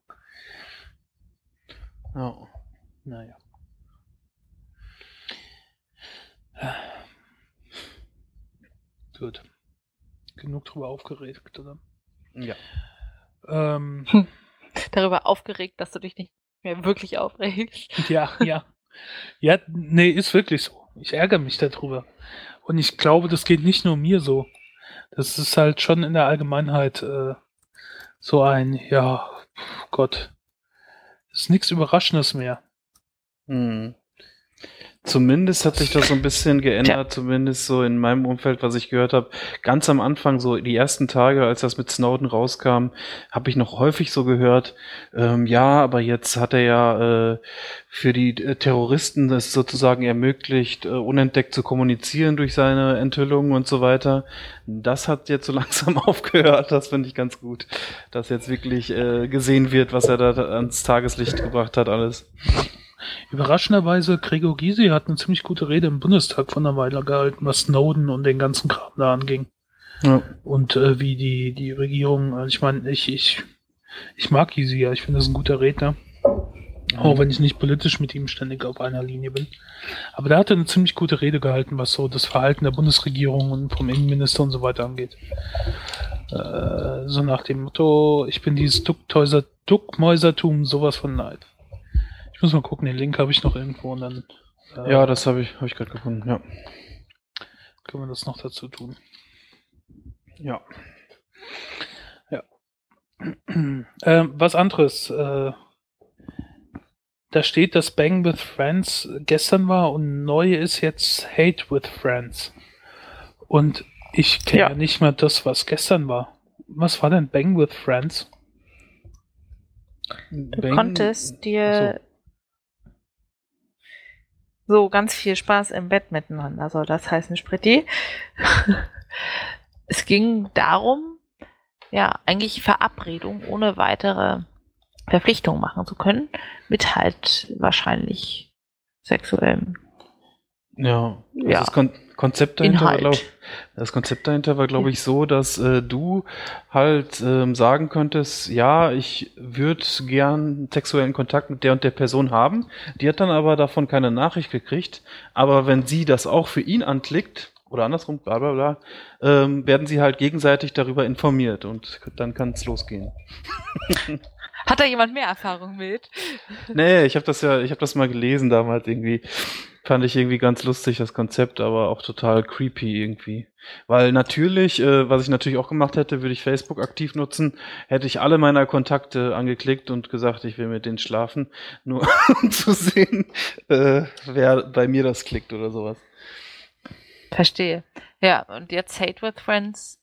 [SPEAKER 4] Ja.
[SPEAKER 1] Naja. Gut. Genug drüber aufgeregt, oder?
[SPEAKER 4] Ja.
[SPEAKER 1] Ähm,
[SPEAKER 2] Darüber aufgeregt, dass du dich nicht mehr wirklich aufregst.
[SPEAKER 1] Ja, ja. Ja, nee, ist wirklich so. Ich ärgere mich darüber. Und ich glaube, das geht nicht nur mir so. Das ist halt schon in der Allgemeinheit äh, so ein, ja, Gott, ist nichts Überraschendes mehr.
[SPEAKER 4] Hm. Zumindest hat sich das so ein bisschen geändert, zumindest so in meinem Umfeld, was ich gehört habe. Ganz am Anfang, so die ersten Tage, als das mit Snowden rauskam, habe ich noch häufig so gehört, ähm, ja, aber jetzt hat er ja äh, für die äh, Terroristen es sozusagen ermöglicht, äh, unentdeckt zu kommunizieren durch seine Enthüllungen und so weiter. Das hat jetzt so langsam aufgehört, das finde ich ganz gut, dass jetzt wirklich äh, gesehen wird, was er da ans Tageslicht gebracht hat, alles.
[SPEAKER 1] Überraschenderweise, Gregor Gysi hat eine ziemlich gute Rede im Bundestag von einer Weile gehalten, was Snowden und den ganzen Kram da anging.
[SPEAKER 4] Ja.
[SPEAKER 1] Und äh, wie die, die Regierung, also ich meine, ich, ich, ich mag Gysi ja, ich finde das ein guter Redner. Auch wenn ich nicht politisch mit ihm ständig auf einer Linie bin. Aber der hatte eine ziemlich gute Rede gehalten, was so das Verhalten der Bundesregierung und vom Innenminister und so weiter angeht. Äh, so nach dem Motto, ich bin dieses Duckmäusertum sowas von leid. Ich muss mal gucken, den Link habe ich noch irgendwo und dann äh,
[SPEAKER 4] Ja, das habe ich, hab ich gerade gefunden, ja.
[SPEAKER 1] können wir das noch dazu tun.
[SPEAKER 4] Ja.
[SPEAKER 1] Ähm, was anderes. Äh, da steht, dass Bang with Friends gestern war und neu ist jetzt Hate with Friends. Und ich kenne ja.
[SPEAKER 2] Ja.
[SPEAKER 1] nicht mal das, was gestern war. Was war denn Bang with Friends?
[SPEAKER 2] Du konntest dir so ganz viel Spaß im Bett miteinander, soll das heißen, Spritti. es ging darum, ja, eigentlich Verabredung ohne weitere Verpflichtung machen zu können, mit halt wahrscheinlich sexuellem
[SPEAKER 4] Ja, also
[SPEAKER 2] Ja.
[SPEAKER 4] das Kon Konzept dahinter
[SPEAKER 2] Inhalt.
[SPEAKER 4] glaub, das Konzept dahinter war, glaube ich, so, dass äh, du halt ähm, sagen könntest, ja, ich würde gern sexuellen Kontakt mit der und der Person haben. Die hat dann aber davon keine Nachricht gekriegt. Aber wenn sie das auch für ihn anklickt, oder andersrum, bla bla bla, ähm, werden sie halt gegenseitig darüber informiert und dann kann es losgehen.
[SPEAKER 2] Hat da jemand mehr Erfahrung mit?
[SPEAKER 4] Nee, ich habe das ja, ich habe das mal gelesen damals irgendwie. Fand ich irgendwie ganz lustig, das Konzept, aber auch total creepy irgendwie. Weil natürlich, äh, was ich natürlich auch gemacht hätte, würde ich Facebook aktiv nutzen, hätte ich alle meiner Kontakte angeklickt und gesagt, ich will mit denen schlafen, nur um zu sehen, äh, wer bei mir das klickt oder sowas.
[SPEAKER 2] Verstehe. Ja, und jetzt Hate with Friends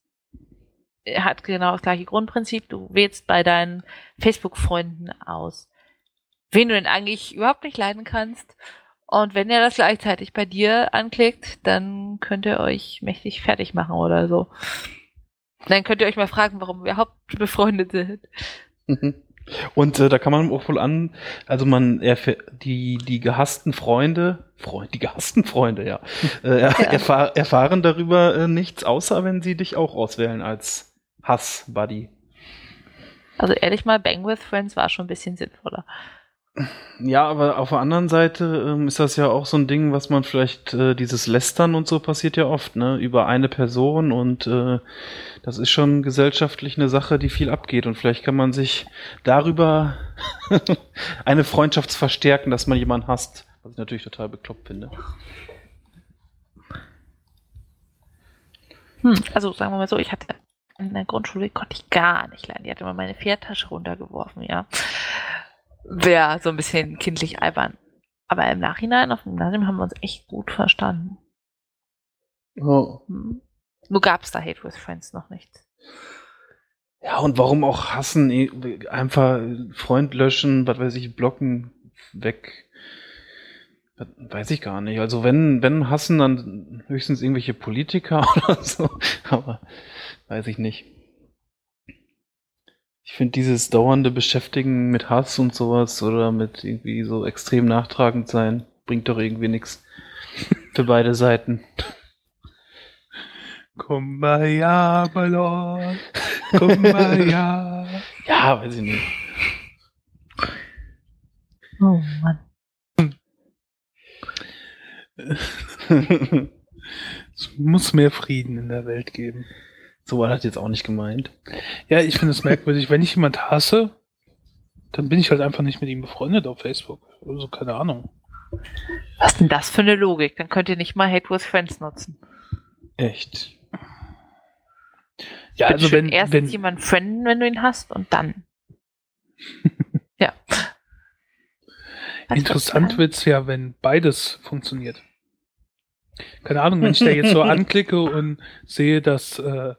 [SPEAKER 2] hat genau das gleiche Grundprinzip. Du wählst bei deinen Facebook-Freunden aus, wen du denn eigentlich überhaupt nicht leiden kannst. Und wenn er das gleichzeitig bei dir anklickt, dann könnt ihr euch mächtig fertig machen oder so. Dann könnt ihr euch mal fragen, warum wir überhaupt befreundet sind.
[SPEAKER 4] Mhm. Und äh, da kann man auch wohl an, also man die die gehassten Freunde, Freund, die gehassten Freunde, ja, äh, er, erfahr, erfahren darüber äh, nichts, außer wenn sie dich auch auswählen als Hass-Buddy.
[SPEAKER 2] Also ehrlich mal, Bang with Friends war schon ein bisschen sinnvoller.
[SPEAKER 4] Ja, aber auf der anderen Seite ähm, ist das ja auch so ein Ding, was man vielleicht, äh, dieses Lästern und so passiert ja oft, ne, über eine Person und äh, das ist schon gesellschaftlich eine Sache, die viel abgeht und vielleicht kann man sich darüber eine Freundschaft verstärken, dass man jemanden hasst, was ich natürlich total bekloppt finde.
[SPEAKER 2] Hm, also sagen wir mal so, ich hatte in der Grundschule konnte ich gar nicht lernen. Die hat immer meine Pferdtasche runtergeworfen, ja. Wäre so ein bisschen kindlich albern. Aber im Nachhinein auf dem Gymnasium haben wir uns echt gut verstanden. Hm. Nur gab es da Hate with Friends noch nicht.
[SPEAKER 4] Ja, und warum auch hassen? Einfach Freund löschen, was weiß ich, blocken, weg. Weiß ich gar nicht. Also wenn, wenn hassen, dann höchstens irgendwelche Politiker oder so. Aber weiß ich nicht. Ich finde dieses dauernde Beschäftigen mit Hass und sowas oder mit irgendwie so extrem nachtragend sein, bringt doch irgendwie nichts. Für beide Seiten.
[SPEAKER 1] Kumbaya, my lord. Kumbaya.
[SPEAKER 4] Ja, weiß ich nicht.
[SPEAKER 2] Oh Mann.
[SPEAKER 1] Es muss mehr Frieden in der Welt geben.
[SPEAKER 4] so war das jetzt auch nicht gemeint.
[SPEAKER 1] Ja, ich finde es merkwürdig, wenn ich jemand hasse, dann bin ich halt einfach nicht mit ihm befreundet auf Facebook. Also keine Ahnung.
[SPEAKER 2] Was denn das für eine Logik? Dann könnt ihr nicht mal Hate with Friends nutzen.
[SPEAKER 4] Echt.
[SPEAKER 1] Ja, also wenn,
[SPEAKER 2] erst
[SPEAKER 1] wenn
[SPEAKER 2] jemanden frienden, wenn du ihn hast, und dann. ja. Was
[SPEAKER 1] interessant
[SPEAKER 2] das
[SPEAKER 1] wird's ja, wenn beides funktioniert. Keine Ahnung, wenn ich da jetzt so anklicke und sehe, dass äh,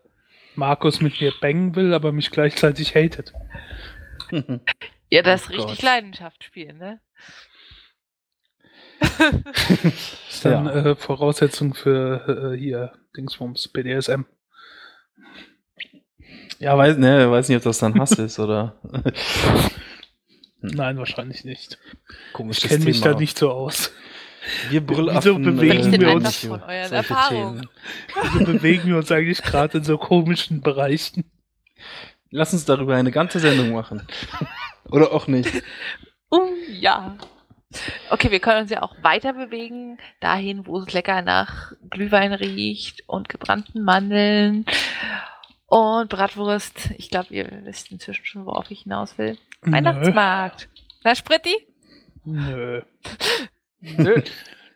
[SPEAKER 1] Markus mit mir bangen will, aber mich gleichzeitig hatet.
[SPEAKER 2] Ja, das
[SPEAKER 4] Oh
[SPEAKER 2] richtig
[SPEAKER 4] Gott.
[SPEAKER 2] Leidenschaft spielen, ne?
[SPEAKER 1] ist dann
[SPEAKER 4] Ja.
[SPEAKER 1] äh, Voraussetzung für äh, hier Dingsbums, BDSM.
[SPEAKER 4] ja, weiß, ne, weiß nicht, ob das dann Hass ist oder.
[SPEAKER 1] Nein, wahrscheinlich nicht.
[SPEAKER 4] Komisches
[SPEAKER 1] Ich kenne mich da nicht so aus.
[SPEAKER 4] Wir Brüllaffen.
[SPEAKER 1] Wieso bewegen wir uns
[SPEAKER 2] von euren Erfahrungen?
[SPEAKER 1] Wir bewegen wir uns eigentlich gerade in so komischen Bereichen.
[SPEAKER 4] Lass uns darüber eine ganze Sendung machen. Oder auch nicht.
[SPEAKER 2] Uh, ja. Okay, wir können uns ja auch weiter bewegen, dahin, wo es lecker nach Glühwein riecht und gebrannten Mandeln und Bratwurst. Ich glaube, ihr wisst inzwischen schon, worauf ich hinaus will. Weihnachtsmarkt. Na, Spritti?
[SPEAKER 1] Nö.
[SPEAKER 2] Nö.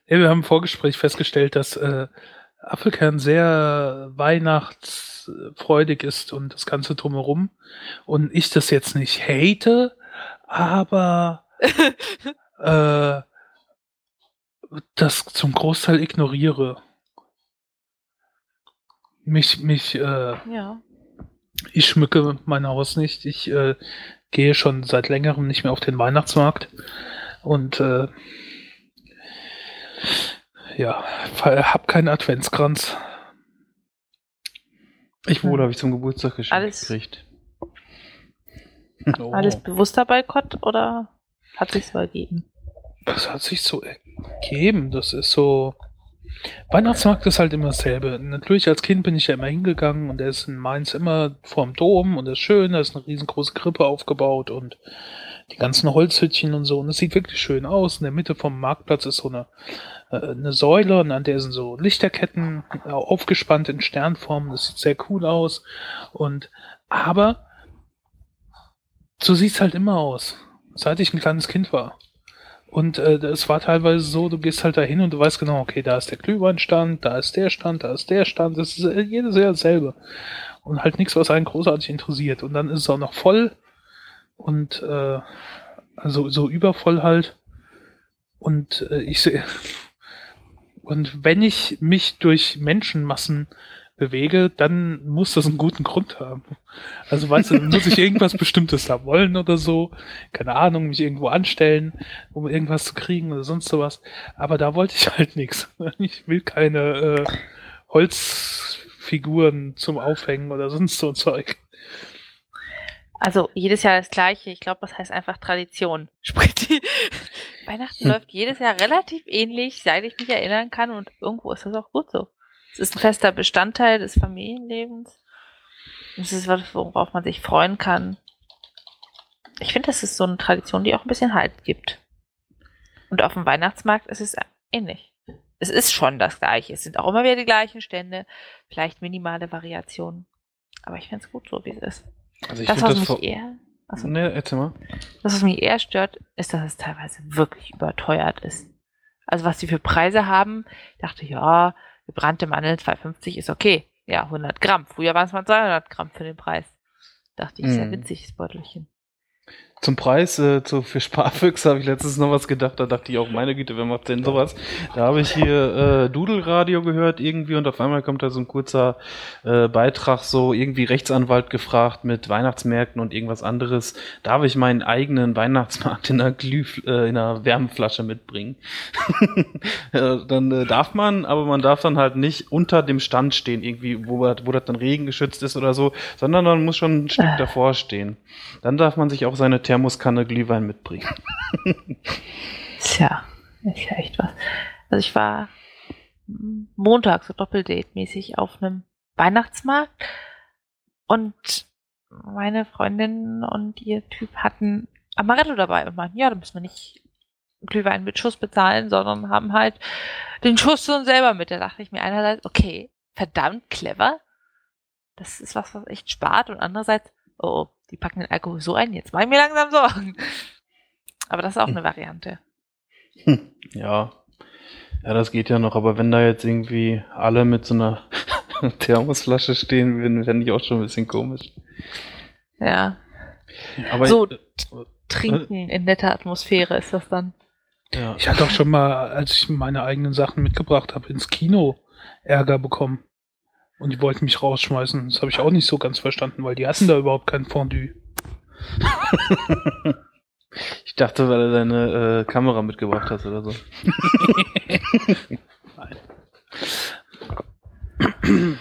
[SPEAKER 1] Ja, wir haben im Vorgespräch festgestellt, dass äh, Apfelkern sehr weihnachtsfreudig ist und das Ganze drumherum. Und ich das jetzt nicht hate, aber äh, das zum Großteil ignoriere. Mich, mich, äh,
[SPEAKER 2] ja.
[SPEAKER 1] ich schmücke mein Haus nicht. Ich äh, gehe schon seit längerem nicht mehr auf den Weihnachtsmarkt. Und äh, ja, hab keinen Adventskranz.
[SPEAKER 4] Ich wohl habe ich zum Geburtstag geschenkt
[SPEAKER 2] Alles-
[SPEAKER 4] gekriegt.
[SPEAKER 1] Oh,
[SPEAKER 2] Alles bewusster Boykott oder hat sich so ergeben?
[SPEAKER 1] das hat sich so ergeben. Das ist so. Weihnachtsmarkt ist halt immer dasselbe. Natürlich als Kind bin ich ja immer hingegangen und der ist in Mainz immer vorm Dom und das ist schön, da ist eine riesengroße Krippe aufgebaut und die ganzen Holzhütchen und so. Und es sieht wirklich schön aus. In der Mitte vom Marktplatz ist so eine, äh, eine Säule und an der sind so Lichterketten äh, aufgespannt in Sternform. Das sieht sehr cool aus. Und aber so sieht's halt immer aus, seit ich ein kleines Kind war. Und äh, es war teilweise so, du gehst halt dahin und du weißt genau, okay, da ist der Glühweinstand, da ist der Stand, da ist der Stand. Das ist äh, jedes Jahr dasselbe. Und halt nichts, was einen großartig interessiert. Und dann ist es auch noch voll und äh, also so übervoll halt. Und äh, ich sehe und wenn ich mich durch Menschenmassen bewege, dann muss das einen guten Grund haben. Also weißt du, dann muss ich irgendwas Bestimmtes da wollen oder so. Keine Ahnung, mich irgendwo anstellen, um irgendwas zu kriegen oder sonst sowas. Aber da wollte ich halt nichts. Ich will keine äh, Holzfiguren zum Aufhängen oder sonst so ein Zeug.
[SPEAKER 2] Also jedes Jahr das gleiche. Ich glaube, das heißt einfach Tradition. Spritti. Weihnachten
[SPEAKER 4] Hm.
[SPEAKER 2] läuft jedes Jahr relativ ähnlich, seit ich mich erinnern kann und irgendwo ist das auch gut so. Es ist ein fester Bestandteil des Familienlebens. Es ist was, worauf man sich freuen kann. Ich finde, das ist so eine Tradition, die auch ein bisschen Halt gibt. Und auf dem Weihnachtsmarkt ist es ähnlich. Es ist schon das Gleiche. Es sind auch immer wieder die gleichen Stände, vielleicht minimale Variationen. Aber ich finde es gut so, wie es ist.
[SPEAKER 4] Also ich
[SPEAKER 2] Das, was
[SPEAKER 4] das
[SPEAKER 2] mich eher, also,
[SPEAKER 4] Ne, erzähl mal.
[SPEAKER 2] das, was mich eher stört, ist, dass es teilweise wirklich überteuert ist. Also was die für Preise haben, dachte ich, ja, gebrannte Mandeln 2,50 ist okay. Ja, 100 Gramm. Früher waren es mal 200 Gramm für den Preis. Dachte ich, sehr
[SPEAKER 4] Mhm.
[SPEAKER 2] witzig, das Beutelchen.
[SPEAKER 4] Zum Preis äh, zu, für Sparfüchse habe ich letztens noch was gedacht. Da dachte ich auch, meine Güte, wer macht denn sowas? Da habe ich hier äh, Dudelradio gehört irgendwie und auf einmal kommt da so ein kurzer äh, Beitrag, so irgendwie Rechtsanwalt gefragt mit Weihnachtsmärkten und irgendwas anderes. Darf ich meinen eigenen Weihnachtsmarkt in einer, Glüh, äh, in einer Wärmflasche mitbringen? äh, dann äh, darf man, aber man darf dann halt nicht unter dem Stand stehen, irgendwie, wo, wo das dann regengeschützt ist oder so, sondern man muss schon ein Stück
[SPEAKER 2] Ah.
[SPEAKER 4] davor stehen. Dann darf man sich auch seine Thermoskanne Glühwein mitbringen.
[SPEAKER 2] Tja, ist ja echt was. Also ich war Montag so Doppeldate-mäßig auf einem Weihnachtsmarkt und meine Freundin und ihr Typ hatten Amaretto dabei und meinten, ja, da müssen wir nicht Glühwein mit Schuss bezahlen, sondern haben halt den Schuss schon selber mit. Da dachte ich mir einerseits, okay, verdammt clever. Das ist was, was echt spart und andererseits, oh, die packen den Alkohol so ein, jetzt mach ich mir langsam Sorgen. Aber das ist auch eine Variante.
[SPEAKER 4] Hm, ja. Ja, das geht ja noch, aber wenn da jetzt irgendwie alle mit so einer Thermosflasche stehen würden, fände ich auch schon ein bisschen komisch.
[SPEAKER 2] Ja.
[SPEAKER 4] Aber
[SPEAKER 2] So,
[SPEAKER 4] äh,
[SPEAKER 2] Trinken in netter Atmosphäre ist das dann.
[SPEAKER 4] ja.
[SPEAKER 1] Ich hatte auch schon mal, als ich meine eigenen Sachen mitgebracht habe, ins Kino Ärger bekommen. Und die wollten mich rausschmeißen. Das habe ich auch nicht so ganz verstanden, weil die hatten da überhaupt kein Fondue.
[SPEAKER 4] Ich dachte, weil du deine äh, Kamera mitgebracht hast oder so.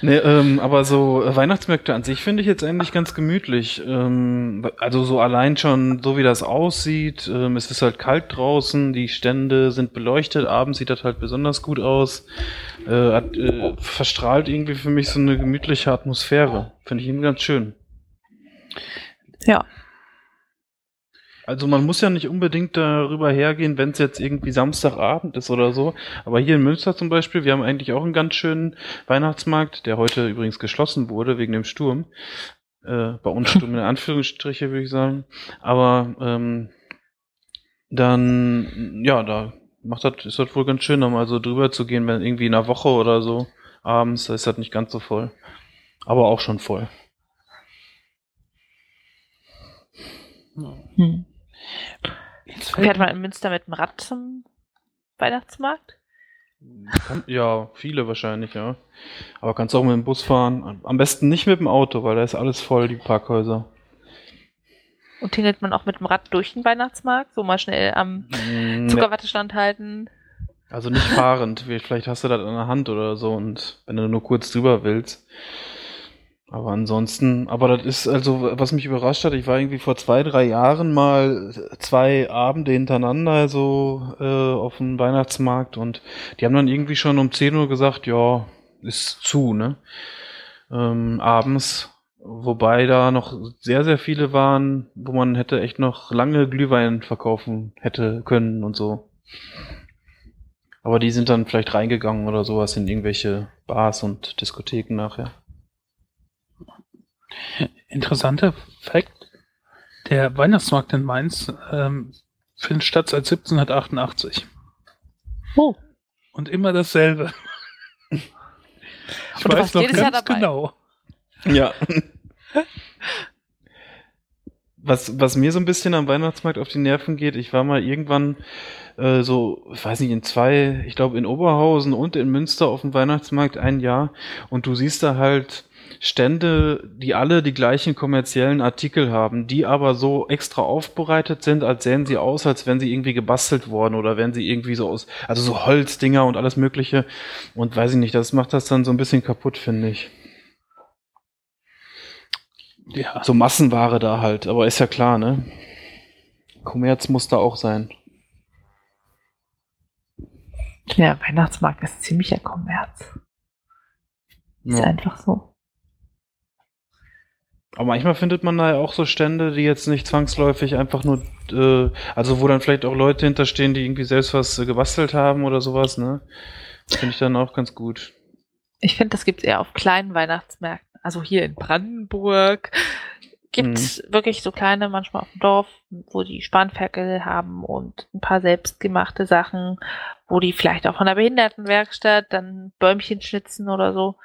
[SPEAKER 4] Nee, ähm, aber so äh, Weihnachtsmärkte an sich finde ich jetzt eigentlich ganz gemütlich. Ähm, also so allein schon, so wie das aussieht. Ähm, es ist halt kalt draußen, die Stände sind beleuchtet, abends sieht das halt besonders gut aus. Äh, hat, äh, verstrahlt irgendwie für mich so eine gemütliche Atmosphäre. Finde ich irgendwie ganz schön.
[SPEAKER 2] Ja.
[SPEAKER 4] Also man muss ja nicht unbedingt darüber hergehen, wenn es jetzt irgendwie Samstagabend ist oder so. Aber hier in Münster zum Beispiel, wir haben eigentlich auch einen ganz schönen Weihnachtsmarkt, der heute übrigens geschlossen wurde wegen dem Sturm. Äh, bei uns Sturm in Anführungsstriche würde ich sagen. Aber ähm, dann, ja, da macht das, ist das wohl ganz schön, da mal so drüber zu gehen, wenn irgendwie in einer Woche oder so abends, da ist das nicht ganz so voll. Aber auch schon voll.
[SPEAKER 2] Hm.
[SPEAKER 1] Jetzt
[SPEAKER 2] Fährt man in Münster mit dem Rad zum Weihnachtsmarkt?
[SPEAKER 4] Kann, ja, viele wahrscheinlich, ja. Aber kannst auch mit dem Bus fahren. Am besten nicht mit dem Auto, weil da ist alles voll, die Parkhäuser.
[SPEAKER 2] Und tingelt man auch mit dem Rad durch den Weihnachtsmarkt? So mal schnell am
[SPEAKER 4] Mm,
[SPEAKER 2] Zuckerwattestand halten.
[SPEAKER 4] Also nicht fahrend. Vielleicht hast du das an der Hand oder so und wenn du nur kurz drüber willst. Aber ansonsten, aber das ist also, was mich überrascht hat, ich war irgendwie vor zwei, drei Jahren mal zwei Abende hintereinander so äh, auf dem Weihnachtsmarkt und die haben dann irgendwie schon um 10 Uhr gesagt, ja, ist zu, ne? Ähm, abends, wobei da noch sehr, sehr viele waren, wo man hätte echt noch lange Glühwein verkaufen hätte können und so. Aber die sind dann vielleicht reingegangen oder sowas in irgendwelche Bars und Diskotheken nachher.
[SPEAKER 1] Interessanter Fakt. Der Weihnachtsmarkt in Mainz ähm, findet statt seit 1788.
[SPEAKER 2] Oh.
[SPEAKER 1] Und immer dasselbe. Ich
[SPEAKER 2] Und
[SPEAKER 1] weiß noch ganz
[SPEAKER 2] dabei?
[SPEAKER 1] genau.
[SPEAKER 4] Ja. Was, was mir so ein bisschen am Weihnachtsmarkt auf die Nerven geht, ich war mal irgendwann äh, so, ich weiß nicht, in zwei, ich glaube in Oberhausen und in Münster auf dem Weihnachtsmarkt ein Jahr und du siehst da halt Stände, die alle die gleichen kommerziellen Artikel haben, die aber so extra aufbereitet sind, als sähen sie aus, als wenn sie irgendwie gebastelt worden oder wenn sie irgendwie so aus, also so Holzdinger und alles mögliche und weiß ich nicht, das macht das dann so ein bisschen kaputt, finde ich.
[SPEAKER 1] Ja.
[SPEAKER 4] So Massenware da halt, aber ist ja klar, ne? Kommerz muss da auch sein.
[SPEAKER 2] Ja, Weihnachtsmarkt ist ziemlicher Kommerz. Ist
[SPEAKER 4] Ja.
[SPEAKER 2] einfach so.
[SPEAKER 4] Aber manchmal findet man da ja auch so Stände, die jetzt nicht zwangsläufig einfach nur, äh, also wo dann vielleicht auch Leute hinterstehen, die irgendwie selbst was äh, gebastelt haben oder sowas, ne? Finde ich dann auch ganz gut.
[SPEAKER 2] Ich finde, das gibt es eher auf kleinen Weihnachtsmärkten. Also hier in Brandenburg gibt es wirklich so kleine, manchmal auf dem Dorf, wo die Spanferkel haben und ein paar selbstgemachte Sachen, wo die vielleicht auch von der Behindertenwerkstatt dann Bäumchen schnitzen oder so.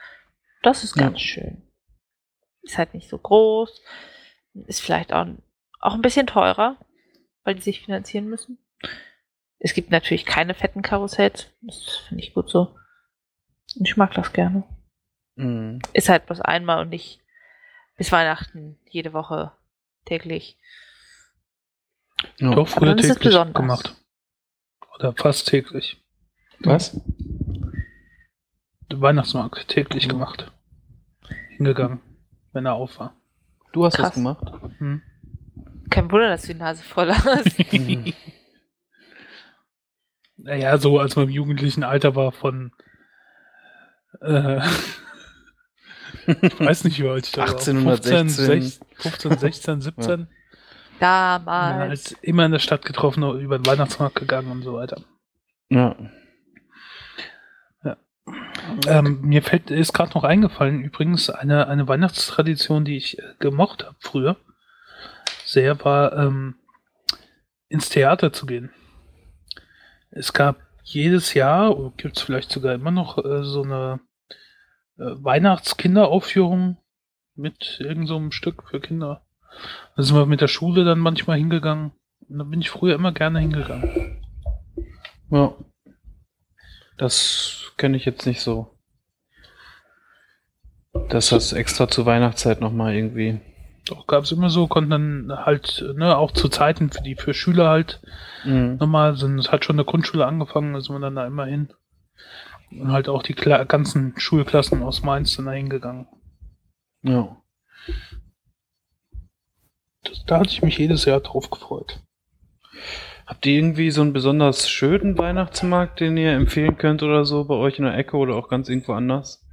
[SPEAKER 2] Das ist
[SPEAKER 4] Ja.
[SPEAKER 2] ganz schön. Ist halt nicht so groß. Ist vielleicht auch, auch ein bisschen teurer, weil die sich finanzieren müssen. Es gibt natürlich keine fetten Karussells. Das finde ich gut so. Ich mag das gerne.
[SPEAKER 4] Mhm.
[SPEAKER 2] Ist halt bloß einmal und nicht bis Weihnachten jede Woche täglich.
[SPEAKER 4] Ja.
[SPEAKER 1] Doch,
[SPEAKER 2] Aber
[SPEAKER 1] früher
[SPEAKER 2] dann ist es
[SPEAKER 1] täglich
[SPEAKER 2] besonders.
[SPEAKER 1] gemacht. Oder fast täglich.
[SPEAKER 4] Was?
[SPEAKER 1] Der Weihnachtsmarkt täglich
[SPEAKER 4] Mhm.
[SPEAKER 1] gemacht. Hingegangen, wenn er auf war.
[SPEAKER 4] Du hast
[SPEAKER 2] Krass.
[SPEAKER 4] das gemacht?
[SPEAKER 1] Hm.
[SPEAKER 2] Kein Wunder, dass du die Nase voll hast.
[SPEAKER 4] Mhm.
[SPEAKER 1] Naja, so als man im jugendlichen Alter war von äh, ich weiß nicht, wie alt ich da war.
[SPEAKER 4] 1816.
[SPEAKER 1] 15, 16, 15, 16, 17. Ja,
[SPEAKER 2] Damals.
[SPEAKER 1] halt immer in der Stadt getroffen, über den Weihnachtsmarkt gegangen und so weiter.
[SPEAKER 4] Ja.
[SPEAKER 1] Ähm, mir fällt, ist gerade noch eingefallen, übrigens, eine, eine Weihnachtstradition, die ich äh, gemocht habe früher, sehr war, ähm, ins Theater zu gehen. Es gab jedes Jahr, gibt es vielleicht sogar immer noch, äh, so eine Weihnachtskinderaufführung mit irgendeinem so einem Stück für Kinder. Da sind wir mit der Schule dann manchmal hingegangen. Und da bin ich früher immer gerne hingegangen.
[SPEAKER 4] Ja. Das kenne ich jetzt nicht so. Dass das extra zur Weihnachtszeit nochmal irgendwie.
[SPEAKER 1] Doch, gab es immer so, konnten dann halt, ne, auch zu Zeiten für die, für Schüler halt
[SPEAKER 4] Mhm.
[SPEAKER 1] nochmal, sind, es hat schon eine Grundschule angefangen, da sind wir dann da immer hin. Und halt auch die Kla ganzen Schulklassen aus Mainz dann da hingegangen.
[SPEAKER 4] Ja.
[SPEAKER 1] Das, da hatte ich mich jedes Jahr drauf gefreut.
[SPEAKER 4] Habt ihr irgendwie so einen besonders schönen Weihnachtsmarkt, den ihr empfehlen könnt oder so bei euch in der Ecke oder auch ganz irgendwo anders?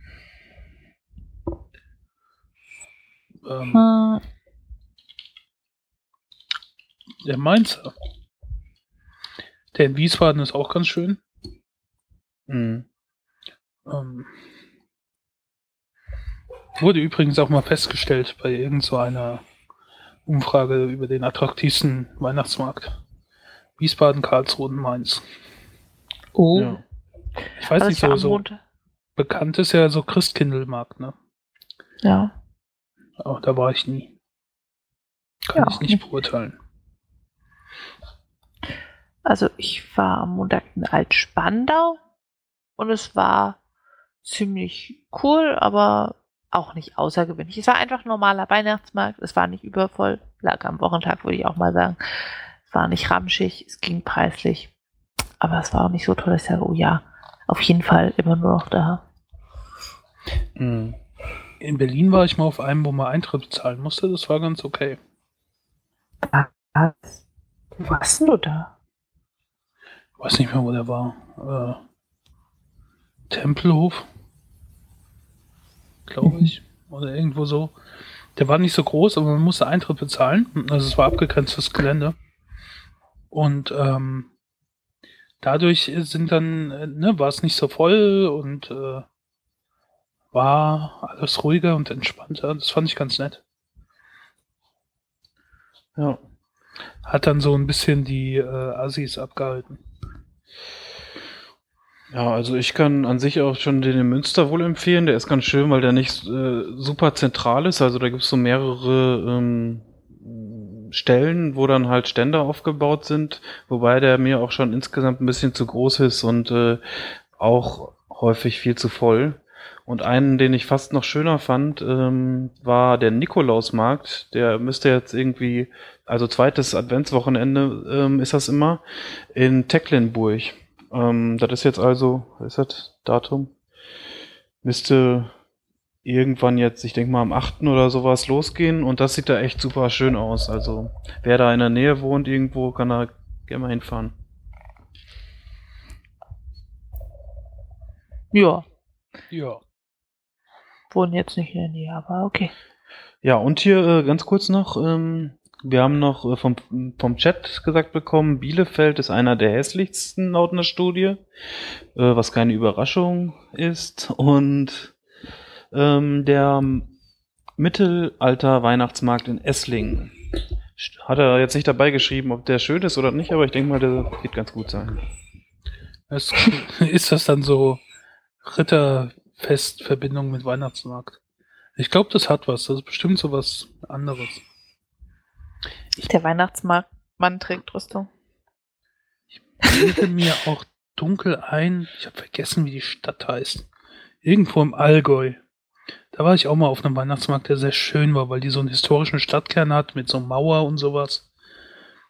[SPEAKER 1] Ähm,
[SPEAKER 2] Hm,
[SPEAKER 1] Der Mainzer. Der in Wiesbaden ist auch ganz schön.
[SPEAKER 4] Mhm.
[SPEAKER 1] Ähm, wurde übrigens auch mal festgestellt bei irgend so einer Umfrage über den attraktivsten Weihnachtsmarkt. Wiesbaden, Karlsruhe und Mainz.
[SPEAKER 2] Oh.
[SPEAKER 4] Ja.
[SPEAKER 1] Ich weiß
[SPEAKER 2] das
[SPEAKER 1] nicht, so, so bekannt ist ja so Christkindlmarkt, ne?
[SPEAKER 2] Ja.
[SPEAKER 1] Aber da war ich nie. Kann
[SPEAKER 2] Ja,
[SPEAKER 1] ich nicht
[SPEAKER 2] nicht.
[SPEAKER 1] beurteilen.
[SPEAKER 2] Also ich war am Montag in Altspandau und es war ziemlich cool, aber auch nicht außergewöhnlich. Es war einfach ein normaler Weihnachtsmarkt, es war nicht übervoll, lag am Wochentag, würde ich auch mal sagen. Es war nicht ramschig, es ging preislich, aber es war auch nicht so toll, dass ich sage, oh ja, auf jeden Fall immer nur noch da.
[SPEAKER 4] Mhm.
[SPEAKER 1] In Berlin war ich mal auf einem, wo man Eintritt bezahlen musste. Das war ganz okay.
[SPEAKER 2] Was? Wo warst denn du da?
[SPEAKER 1] Ich weiß nicht mehr, wo der war. Tempelhof. Glaube ich. Oder irgendwo so. Der war nicht so groß, aber man musste Eintritt bezahlen. Also es war abgegrenztes Gelände. Und ähm, dadurch sind dann, äh, ne, war es nicht so voll und äh, war alles ruhiger und entspannter. Das fand ich ganz nett.
[SPEAKER 4] Ja.
[SPEAKER 1] Hat dann so ein bisschen die äh, Assis abgehalten.
[SPEAKER 4] Ja, also ich kann an sich auch schon den in Münster wohl empfehlen. Der ist ganz schön, weil der nicht äh, super zentral ist. Also da gibt es so mehrere ähm, Stellen, wo dann halt Stände aufgebaut sind, wobei der mir auch schon insgesamt ein bisschen zu groß ist und äh, auch häufig viel zu voll. Und einen, den ich fast noch schöner fand, ähm, war der Nikolausmarkt. Der müsste jetzt irgendwie, also zweites Adventswochenende ähm, ist das immer, in Tecklenburg. Ähm, das ist jetzt also, was ist das Datum? Müsste irgendwann jetzt, ich denke mal am 8. oder sowas losgehen und das sieht da echt super schön aus. Also wer da in der Nähe wohnt irgendwo, kann da gerne mal hinfahren.
[SPEAKER 2] Ja,
[SPEAKER 1] Ja.
[SPEAKER 2] wohnen jetzt nicht in der Nähe, aber okay.
[SPEAKER 4] Ja, und hier äh, ganz kurz noch, ähm, wir haben noch äh, vom, vom Chat gesagt bekommen, Bielefeld ist einer der hässlichsten laut einer Studie, äh, was keine Überraschung ist. Und ähm, der Mittelalter-Weihnachtsmarkt in Esslingen. Hat er jetzt nicht dabei geschrieben, ob der schön ist oder nicht, aber ich denke mal, der wird ganz gut sein.
[SPEAKER 1] Es, ist das dann so Ritterfest-Verbindung mit Weihnachtsmarkt? Ich glaube, das hat was. Das ist bestimmt so was anderes.
[SPEAKER 2] Der Weihnachtsmann trägt Rüstung.
[SPEAKER 1] bilde mir auch dunkel ein, ich habe vergessen, wie die Stadt heißt. Irgendwo im Allgäu. Da war ich auch mal auf einem Weihnachtsmarkt, der sehr schön war, weil die so einen historischen Stadtkern hat mit so einer Mauer und sowas.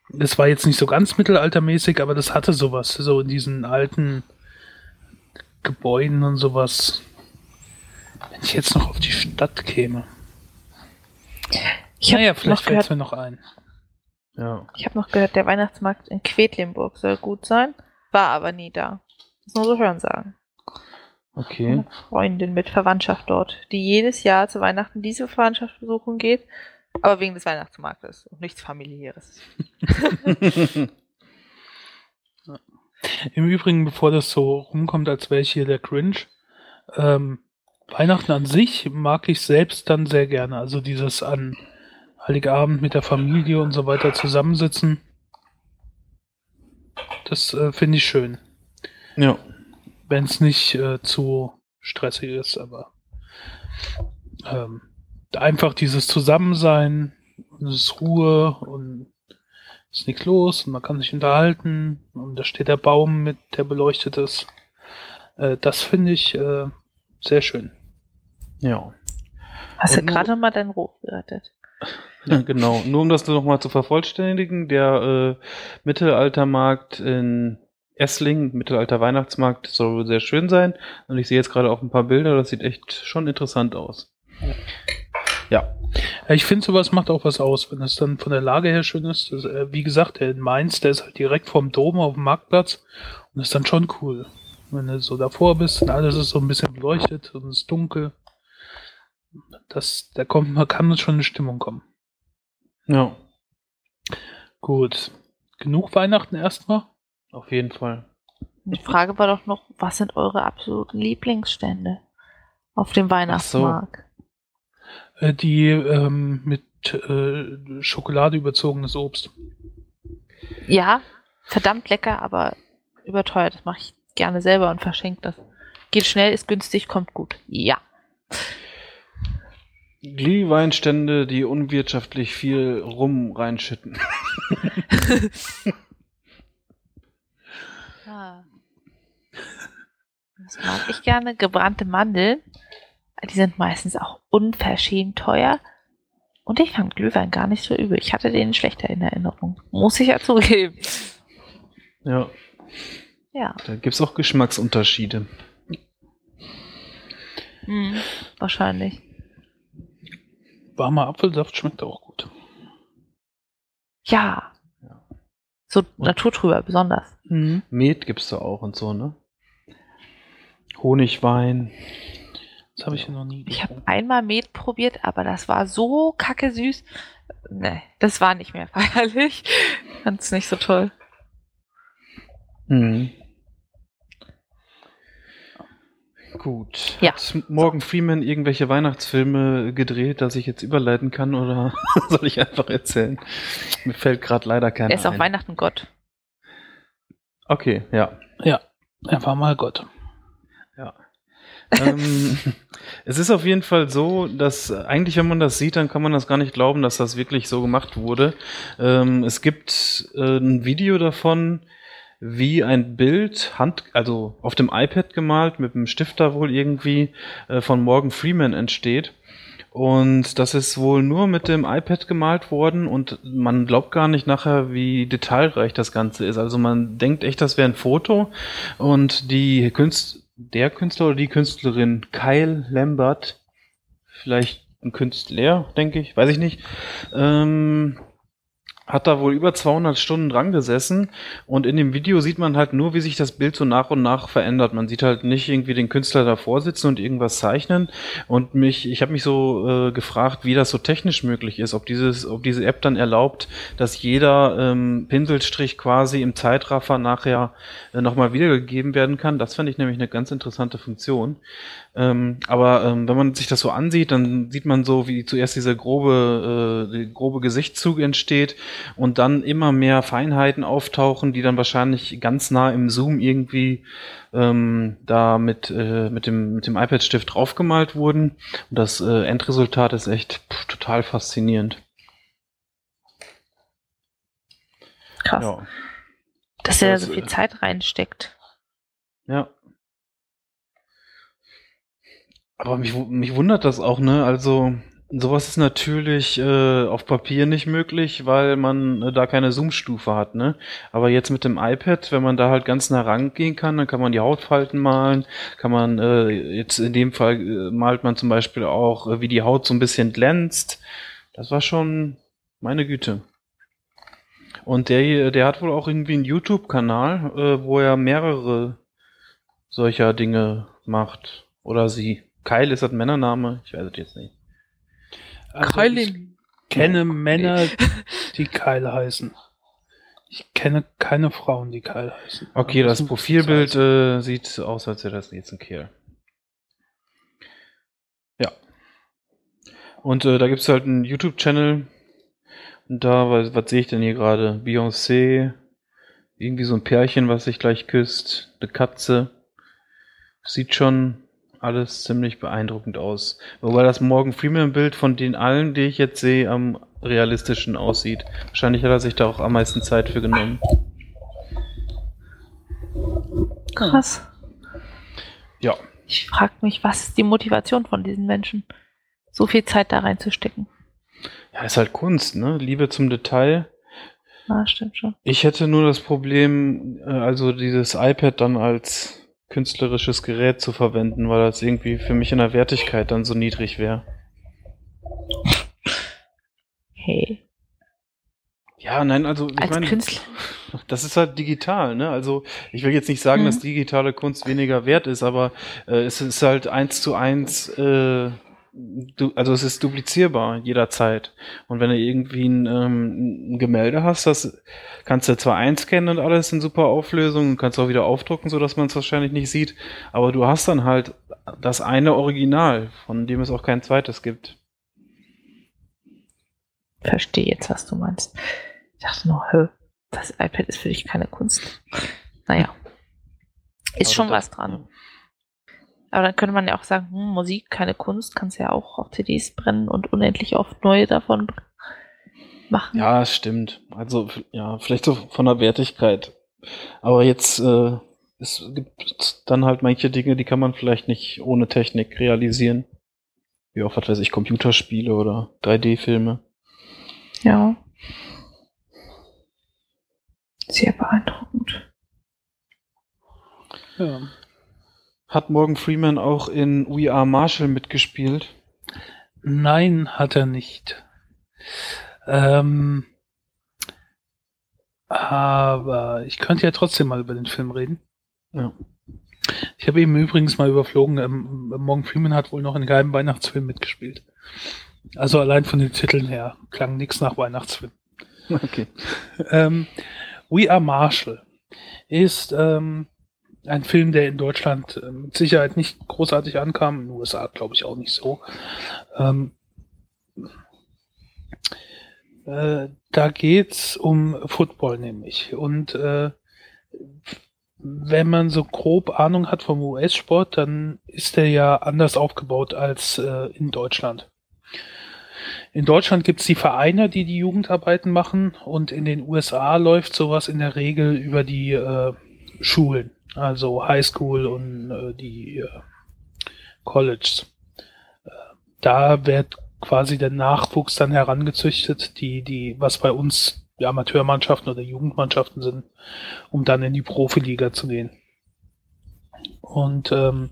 [SPEAKER 1] Das war jetzt nicht so ganz mittelaltermäßig, aber das hatte sowas, so in diesen alten Gebäuden und sowas. Wenn ich jetzt noch auf die Stadt käme.
[SPEAKER 2] Ich habe
[SPEAKER 1] naja, vielleicht fällt es mir noch ein.
[SPEAKER 4] Ja.
[SPEAKER 2] ich hab noch gehört, der Weihnachtsmarkt in Quedlinburg soll gut sein, war aber nie da. Das nur so hören sagen.
[SPEAKER 4] Okay.
[SPEAKER 2] Eine Freundin mit Verwandtschaft dort, die jedes Jahr zu Weihnachten diese Verwandtschaft besuchen geht, aber wegen des Weihnachtsmarktes und nichts familiäres.
[SPEAKER 1] Im Übrigen, bevor das so rumkommt, als wäre ich hier der Cringe, Ähm, Weihnachten an sich mag ich selbst dann sehr gerne. Also dieses an Heiligabend mit der Familie und so weiter zusammensitzen. Das äh, finde ich schön.
[SPEAKER 4] Ja.
[SPEAKER 1] Wenn es nicht äh, zu stressig ist, aber ähm, einfach dieses Zusammensein, es ist Ruhe und ist nichts los und man kann sich unterhalten und da steht der Baum mit, der beleuchtet ist. Äh, das finde ich äh, sehr schön.
[SPEAKER 4] Ja.
[SPEAKER 2] Hast du
[SPEAKER 4] Und nur-
[SPEAKER 2] gerade mal dein Rot gerettet?
[SPEAKER 4] Genau. Nur um das nochmal zu vervollständigen, der äh, Mittelaltermarkt in Essling, Mittelalter Weihnachtsmarkt, soll sehr schön sein. Und ich sehe jetzt gerade auch ein paar Bilder, das sieht echt schon interessant aus. Ja,
[SPEAKER 1] Ja, ich finde, sowas macht auch was aus, wenn es dann von der Lage her schön ist. Das, äh, wie gesagt, der in Mainz, der ist halt direkt vom Dom auf dem Marktplatz und ist dann schon cool. Wenn du so davor bist und alles ist so ein bisschen beleuchtet und es ist dunkel. Das, da kommt, man kann schon in Stimmung kommen.
[SPEAKER 4] ja,
[SPEAKER 1] Gut. Genug Weihnachten erstmal.
[SPEAKER 4] auf jeden Fall.
[SPEAKER 2] Die Frage war doch noch, was sind eure absoluten Lieblingsstände auf dem Weihnachtsmarkt?
[SPEAKER 1] Äh, die ähm, mit äh, Schokolade überzogenes Obst.
[SPEAKER 2] Ja, verdammt lecker, aber überteuert. Das mache ich gerne selber und verschenke das. Geht schnell, ist günstig, kommt gut. Ja.
[SPEAKER 4] Glühweinstände, die unwirtschaftlich viel Rum reinschütten.
[SPEAKER 2] Ah. Das mag ich gerne. Gebrannte Mandeln. Die sind meistens auch unverschämt teuer. Und ich fand Glühwein gar nicht so übel. Ich hatte den schlechter in Erinnerung. Muss ich ja zugeben.
[SPEAKER 4] Ja,
[SPEAKER 2] Ja,
[SPEAKER 4] da gibt's auch Geschmacksunterschiede.
[SPEAKER 2] hm, wahrscheinlich.
[SPEAKER 1] Warmer Apfelsaft schmeckt auch gut.
[SPEAKER 2] Ja.
[SPEAKER 4] Ja.
[SPEAKER 2] So naturtrüber besonders.
[SPEAKER 1] Mhm.
[SPEAKER 4] Met gibt's da auch und so, ne? Honigwein.
[SPEAKER 1] Das habe ich ja noch nie
[SPEAKER 2] Ich habe einmal Met probiert, aber das war so kacke süß. Nee, das war nicht mehr feierlich. Fand's nicht so toll.
[SPEAKER 4] Mhm. Gut.
[SPEAKER 2] Ja.
[SPEAKER 4] Hat Morgan Freeman irgendwelche Weihnachtsfilme gedreht, dass ich jetzt überleiten kann oder soll ich einfach erzählen? Mir fällt gerade leider keiner
[SPEAKER 2] Er ist auf
[SPEAKER 4] ein.
[SPEAKER 2] Weihnachten Gott.
[SPEAKER 4] Okay, ja.
[SPEAKER 1] Ja, er war mal Gott.
[SPEAKER 4] ja. ähm, es ist auf jeden Fall so, dass äh, eigentlich, wenn man das sieht, dann kann man das gar nicht glauben, dass das wirklich so gemacht wurde. Ähm, es gibt äh, ein Video davon, wie ein Bild, Hand, also auf dem iPad gemalt, mit einem Stifter wohl irgendwie, äh, von Morgan Freeman entsteht. Und das ist wohl nur mit dem iPad gemalt worden und man glaubt gar nicht nachher, wie detailreich das Ganze ist. Also man denkt echt, das wäre ein Foto und die Künst der Künstler oder die Künstlerin Kyle Lambert, vielleicht ein Künstler, denke ich, weiß ich nicht, ähm, hat da wohl über 200 Stunden dran gesessen und in dem Video sieht man halt nur, wie sich das Bild so nach und nach verändert. Man sieht halt nicht irgendwie den Künstler davor sitzen und irgendwas zeichnen und mich, ich habe mich so äh, gefragt, wie das so technisch möglich ist, ob dieses, ob diese App dann erlaubt, dass jeder ähm, Pinselstrich quasi im Zeitraffer nachher äh, nochmal wiedergegeben werden kann. Das fand ich nämlich eine ganz interessante Funktion. Ähm, aber ähm, wenn man sich das so ansieht, dann sieht man so, wie zuerst dieser grobe, äh, grobe Gesichtszug entsteht und dann immer mehr Feinheiten auftauchen, die dann wahrscheinlich ganz nah im Zoom irgendwie ähm, da mit, äh, mit dem, mit dem iPad-Stift draufgemalt wurden. Und das äh, Endresultat ist echt pff, total faszinierend.
[SPEAKER 2] Krass.
[SPEAKER 4] Ja.
[SPEAKER 2] Dass er da
[SPEAKER 4] Das,
[SPEAKER 2] so viel
[SPEAKER 4] äh,
[SPEAKER 2] Zeit reinsteckt.
[SPEAKER 4] Ja. Aber mich, mich wundert das auch, ne? Also, sowas ist natürlich äh, auf Papier nicht möglich, weil man äh, da keine Zoom-Stufe hat, ne? Aber jetzt mit dem iPad, wenn man da halt ganz nah rangehen kann, dann kann man die Hautfalten malen, kann man, äh, jetzt in dem Fall äh, malt man zum Beispiel auch, äh, wie die Haut so ein bisschen glänzt. Das war schon meine Güte. Und der, der hat wohl auch irgendwie einen YouTube-Kanal, äh, wo er mehrere solcher Dinge macht. Oder sie. Kyle ist das Männername? Ich weiß es jetzt nicht.
[SPEAKER 1] Also Kyle ich kenne Männer, die Kyle heißen. Ich kenne keine Frauen, die Kyle heißen.
[SPEAKER 4] Okay, das,
[SPEAKER 1] das
[SPEAKER 4] Profilbild äh, sieht aus, als wäre das jetzt ein Kerl. Ja. Und äh, da gibt es halt einen YouTube-Channel. Und da, was, was sehe ich denn hier gerade? Beyoncé, irgendwie so ein Pärchen, was sich gleich küsst, eine Katze. Sieht schon alles ziemlich beeindruckend aus. Wobei das Morgan Freeman-Bild von den allen, die ich jetzt sehe, am realistischen aussieht. Wahrscheinlich hat er sich da auch am meisten Zeit für genommen.
[SPEAKER 2] Krass.
[SPEAKER 4] Ja.
[SPEAKER 2] Ich frage mich, was ist die Motivation von diesen Menschen, so viel Zeit da reinzustecken?
[SPEAKER 4] Ja, ist halt Kunst, ne? Liebe zum Detail.
[SPEAKER 2] Na, stimmt schon.
[SPEAKER 4] Ich hätte nur das Problem, äh, also dieses iPad dann als künstlerisches Gerät zu verwenden, weil das irgendwie für mich in der Wertigkeit dann so niedrig wäre.
[SPEAKER 2] Hey.
[SPEAKER 4] Ja, nein, also ich
[SPEAKER 2] Als
[SPEAKER 4] meine,
[SPEAKER 2] Künstler.
[SPEAKER 4] das ist halt digital, ne? Also ich will jetzt nicht sagen,
[SPEAKER 2] Mhm.
[SPEAKER 4] dass digitale Kunst weniger wert ist, aber äh, es ist halt eins zu eins, äh, du, also es ist duplizierbar jederzeit. Und wenn du irgendwie ein, ähm, ein Gemälde hast, das kannst du zwar einscannen und alles in super Auflösung und kannst auch wieder aufdrucken, so dass man es wahrscheinlich nicht sieht, aber du hast dann halt das eine Original, von dem es auch kein zweites gibt.
[SPEAKER 2] Verstehe jetzt, was du meinst. Ich dachte nur, hä, das iPad ist für dich keine Kunst. Naja. Ist
[SPEAKER 4] Aber
[SPEAKER 2] schon
[SPEAKER 4] das-
[SPEAKER 2] was dran. Aber dann könnte man ja auch sagen, hm, Musik, keine Kunst, kannst ja auch auf CDs brennen und unendlich oft neue davon machen.
[SPEAKER 4] Ja, es stimmt. Also, ja, vielleicht so von der Wertigkeit. Aber jetzt, äh, es gibt dann halt manche Dinge, die kann man vielleicht nicht ohne Technik realisieren. Wie auch, was weiß ich, Computerspiele oder 3D-Filme.
[SPEAKER 2] Ja. Sehr beeindruckend.
[SPEAKER 1] Ja.
[SPEAKER 4] Hat Morgan Freeman auch in We Are Marshall mitgespielt?
[SPEAKER 1] Nein, hat er nicht. Ähm, aber ich könnte ja trotzdem mal über den Film reden.
[SPEAKER 4] Ja.
[SPEAKER 1] Ich habe eben übrigens mal überflogen, ähm, Morgan Freeman hat wohl noch in keinem Weihnachtsfilm mitgespielt. Also allein von den Titeln her klang nichts nach Weihnachtsfilm.
[SPEAKER 4] Okay.
[SPEAKER 1] Ähm, We Are Marshall ist ähm, ein Film, der in Deutschland äh, mit Sicherheit nicht großartig ankam, in den USA glaube ich auch nicht so. Ähm, äh, da geht's um Football nämlich. Und äh, wenn man so grob Ahnung hat vom US-Sport, dann ist der ja anders aufgebaut als äh, in Deutschland. In Deutschland gibt's die Vereine, die die Jugendarbeiten machen und in den USA läuft sowas in der Regel über die äh, Schulen, also Highschool und äh, die äh, Colleges. Äh, da wird quasi der Nachwuchs dann herangezüchtet, die, die, was bei uns die Amateurmannschaften oder Jugendmannschaften sind, um dann in die Profiliga zu gehen. Und ähm,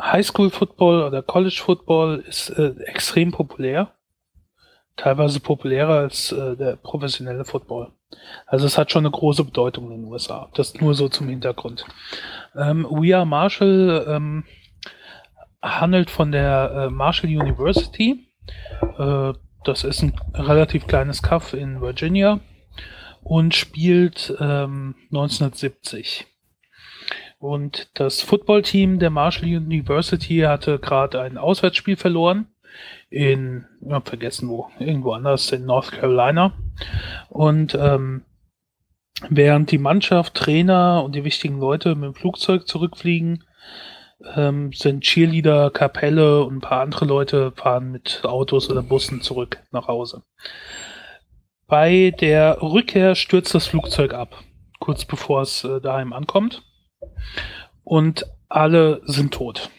[SPEAKER 1] Highschool Football oder College Football ist äh, extrem populär. Teilweise populärer als äh, der professionelle Football. Also es hat schon eine große Bedeutung in den USA. Das nur so zum Hintergrund. Ähm, We Are Marshall ähm, handelt von der äh, Marshall University. Äh, das ist ein relativ kleines Kaff in Virginia und spielt ähm, 1970. Und das Footballteam der Marshall University hatte gerade ein Auswärtsspiel verloren in, ich hab vergessen wo, irgendwo anders in North Carolina. Und ähm, während die Mannschaft, Trainer und die wichtigen Leute mit dem Flugzeug zurückfliegen, ähm, sind Cheerleader, Kapelle und ein paar andere Leute fahren mit Autos oder Bussen zurück nach Hause. Bei der Rückkehr stürzt das Flugzeug ab, kurz bevor es äh, daheim ankommt. Und alle sind tot.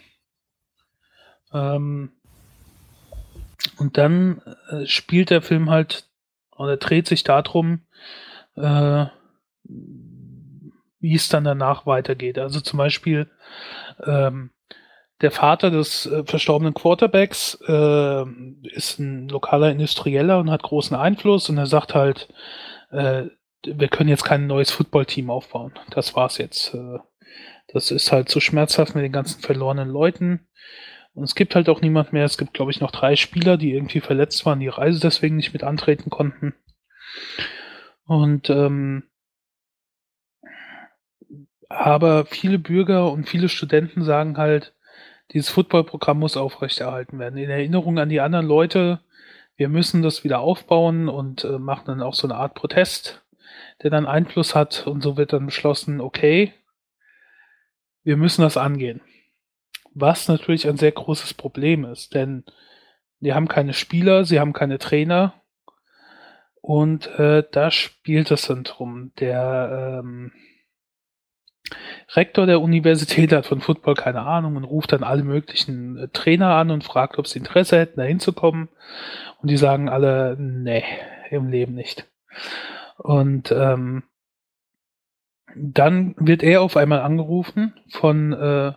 [SPEAKER 1] Ähm, und dann äh, spielt der Film halt, oder dreht sich darum, äh, wie es dann danach weitergeht. Also zum Beispiel ähm, der Vater des äh, verstorbenen Quarterbacks äh, ist ein lokaler Industrieller und hat großen Einfluss und er sagt halt, äh, wir können jetzt kein neues Footballteam aufbauen. Das war's jetzt. Äh, das ist halt so schmerzhaft mit den ganzen verlorenen Leuten. Und es gibt halt auch niemand mehr. Es gibt, glaube ich, noch drei Spieler, die irgendwie verletzt waren, die Reise deswegen nicht mit antreten konnten. Und ähm, aber viele Bürger und viele Studenten sagen halt, dieses Footballprogramm muss aufrechterhalten werden. In Erinnerung an die anderen Leute, wir müssen das wieder aufbauen und äh, machen dann auch so eine Art Protest, der dann Einfluss hat und so wird dann beschlossen, okay, wir müssen das angehen. Was natürlich ein sehr großes Problem ist, denn die haben keine Spieler, sie haben keine Trainer und äh, da spielt es dann drum. Der ähm, Rektor der Universität hat von Football keine Ahnung und ruft dann alle möglichen äh, Trainer an und fragt, ob sie Interesse hätten, da hinzukommen. Und die sagen alle, nee, im Leben nicht. Und ähm, dann wird er auf einmal angerufen von äh,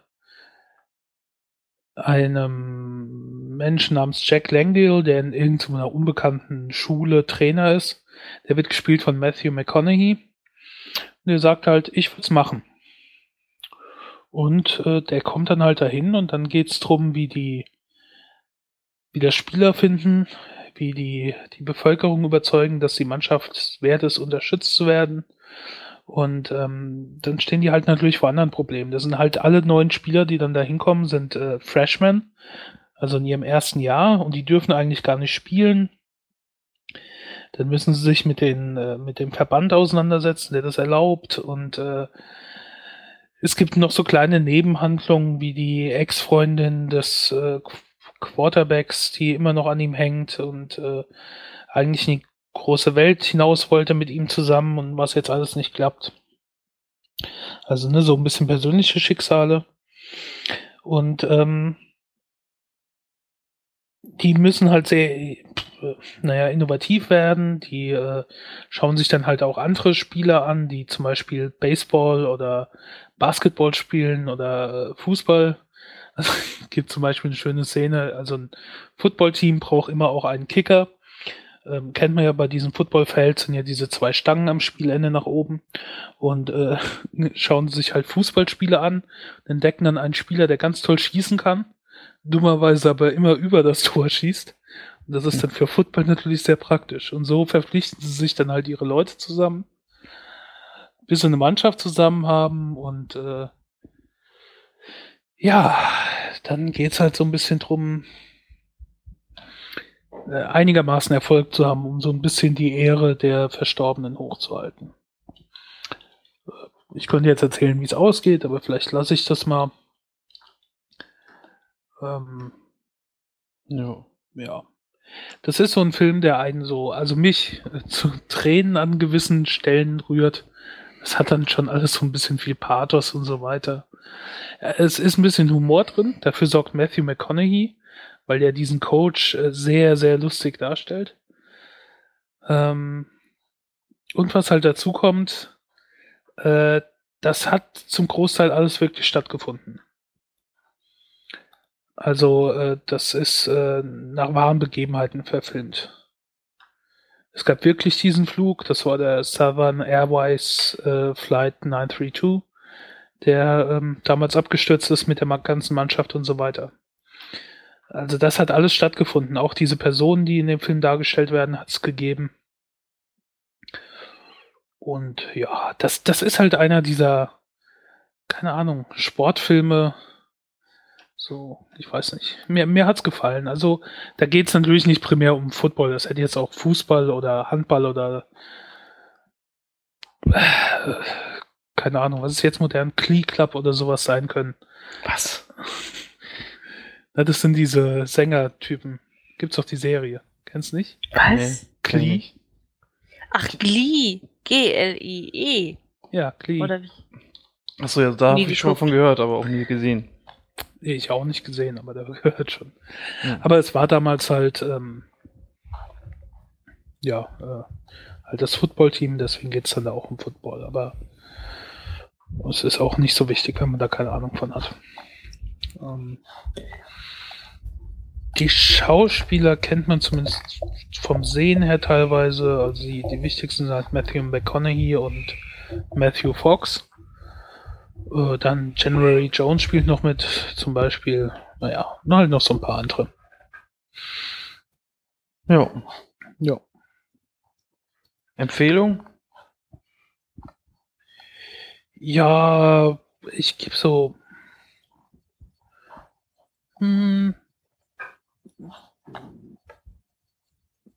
[SPEAKER 1] einem Menschen namens Jack Langdale, der in irgendeiner unbekannten Schule Trainer ist. Der wird gespielt von Matthew McConaughey. Und der sagt halt, ich will's machen. Und äh, der kommt dann halt dahin und dann geht's drum, wie die, wie der Spieler finden, wie die, die Bevölkerung überzeugen, dass die Mannschaft wert ist, unterstützt zu werden. Und ähm, dann stehen die halt natürlich vor anderen Problemen. Das sind halt alle neuen Spieler, die dann da hinkommen, sind äh, Freshmen, also in ihrem ersten Jahr und die dürfen eigentlich gar nicht spielen. Dann müssen sie sich mit, den, äh, mit dem Verband auseinandersetzen, der das erlaubt und äh, es gibt noch so kleine Nebenhandlungen wie die Ex-Freundin des äh, Quarterbacks, die immer noch an ihm hängt und äh, eigentlich die große Welt hinaus wollte mit ihm zusammen und was jetzt alles nicht klappt. Also ne, so ein bisschen persönliche Schicksale. Und ähm, die müssen halt sehr, naja, innovativ werden. Die äh, schauen sich dann halt auch andere Spieler an, die zum Beispiel Baseball oder Basketball spielen oder äh, Fußball. Also gibt zum Beispiel eine schöne Szene. Also ein Footballteam braucht immer auch einen Kicker. Ähm, kennt man ja bei diesem Footballfeld sind ja diese zwei Stangen am Spielende nach oben und äh, schauen sich halt Fußballspiele an, entdecken dann einen Spieler, der ganz toll schießen kann, dummerweise aber immer über das Tor schießt. Und das ist dann für Football natürlich sehr praktisch. Und so verpflichten sie sich dann halt ihre Leute zusammen bis sie eine Mannschaft zusammen haben und äh, ja, dann geht's halt so ein bisschen drum, einigermaßen Erfolg zu haben, um so ein bisschen die Ehre der Verstorbenen hochzuhalten. Äh, ich könnte jetzt erzählen, wie es ausgeht, aber vielleicht lasse ich das mal. Ähm, ja, ja. Das ist so ein Film, der einen so, also mich äh, zu Tränen an gewissen Stellen rührt. Es hat dann schon alles so ein bisschen viel Pathos und so weiter. Es ist ein bisschen Humor drin, dafür sorgt Matthew McConaughey, weil er diesen Coach äh, sehr, sehr lustig darstellt. Ähm, und was halt dazu kommt, äh, das hat zum Großteil alles wirklich stattgefunden. Also äh, das ist äh, nach wahren Begebenheiten verfilmt. Es gab wirklich diesen Flug, das war der Southern Airways äh, Flight 932, der ähm, damals abgestürzt ist mit der ganzen Mannschaft und so weiter. Also das hat alles stattgefunden. Auch diese Personen, die in dem Film dargestellt werden, hat es gegeben. Und ja, das, das ist halt einer dieser, keine Ahnung, Sportfilme, so, ich weiß nicht. Mir, mir hat's gefallen. Also, da geht's natürlich nicht primär um Football. Das hätte jetzt auch Fußball oder Handball oder äh, keine Ahnung, was ist jetzt modern? Klee Club oder sowas sein können.
[SPEAKER 4] Was?
[SPEAKER 1] Na, das sind diese Sängertypen. Gibt's auch die Serie. Kennst du nicht?
[SPEAKER 2] Was?
[SPEAKER 4] Nee,
[SPEAKER 1] Glee.
[SPEAKER 2] Ach, Glee. G-L-I-E.
[SPEAKER 1] Ja, Glee.
[SPEAKER 2] Oder wie?
[SPEAKER 4] Achso, ja, da habe ich schon mal von gehört, aber auch nie gesehen.
[SPEAKER 1] Nee, ich auch nicht gesehen, aber da gehört schon.
[SPEAKER 4] Ja.
[SPEAKER 1] Aber es war damals halt, ähm, ja, äh, halt das Footballteam, deswegen geht's dann da auch um Football. Aber es ist auch nicht so wichtig, wenn man da keine Ahnung von hat. Ähm, die Schauspieler kennt man zumindest vom Sehen her teilweise. Also die, die wichtigsten sind halt Matthew McConaughey und Matthew Fox. Äh, dann January Jones spielt noch mit, zum Beispiel. Naja, und halt noch so ein paar andere.
[SPEAKER 4] Ja.
[SPEAKER 1] Ja.
[SPEAKER 4] Empfehlung?
[SPEAKER 1] Ja, ich gebe so Hm,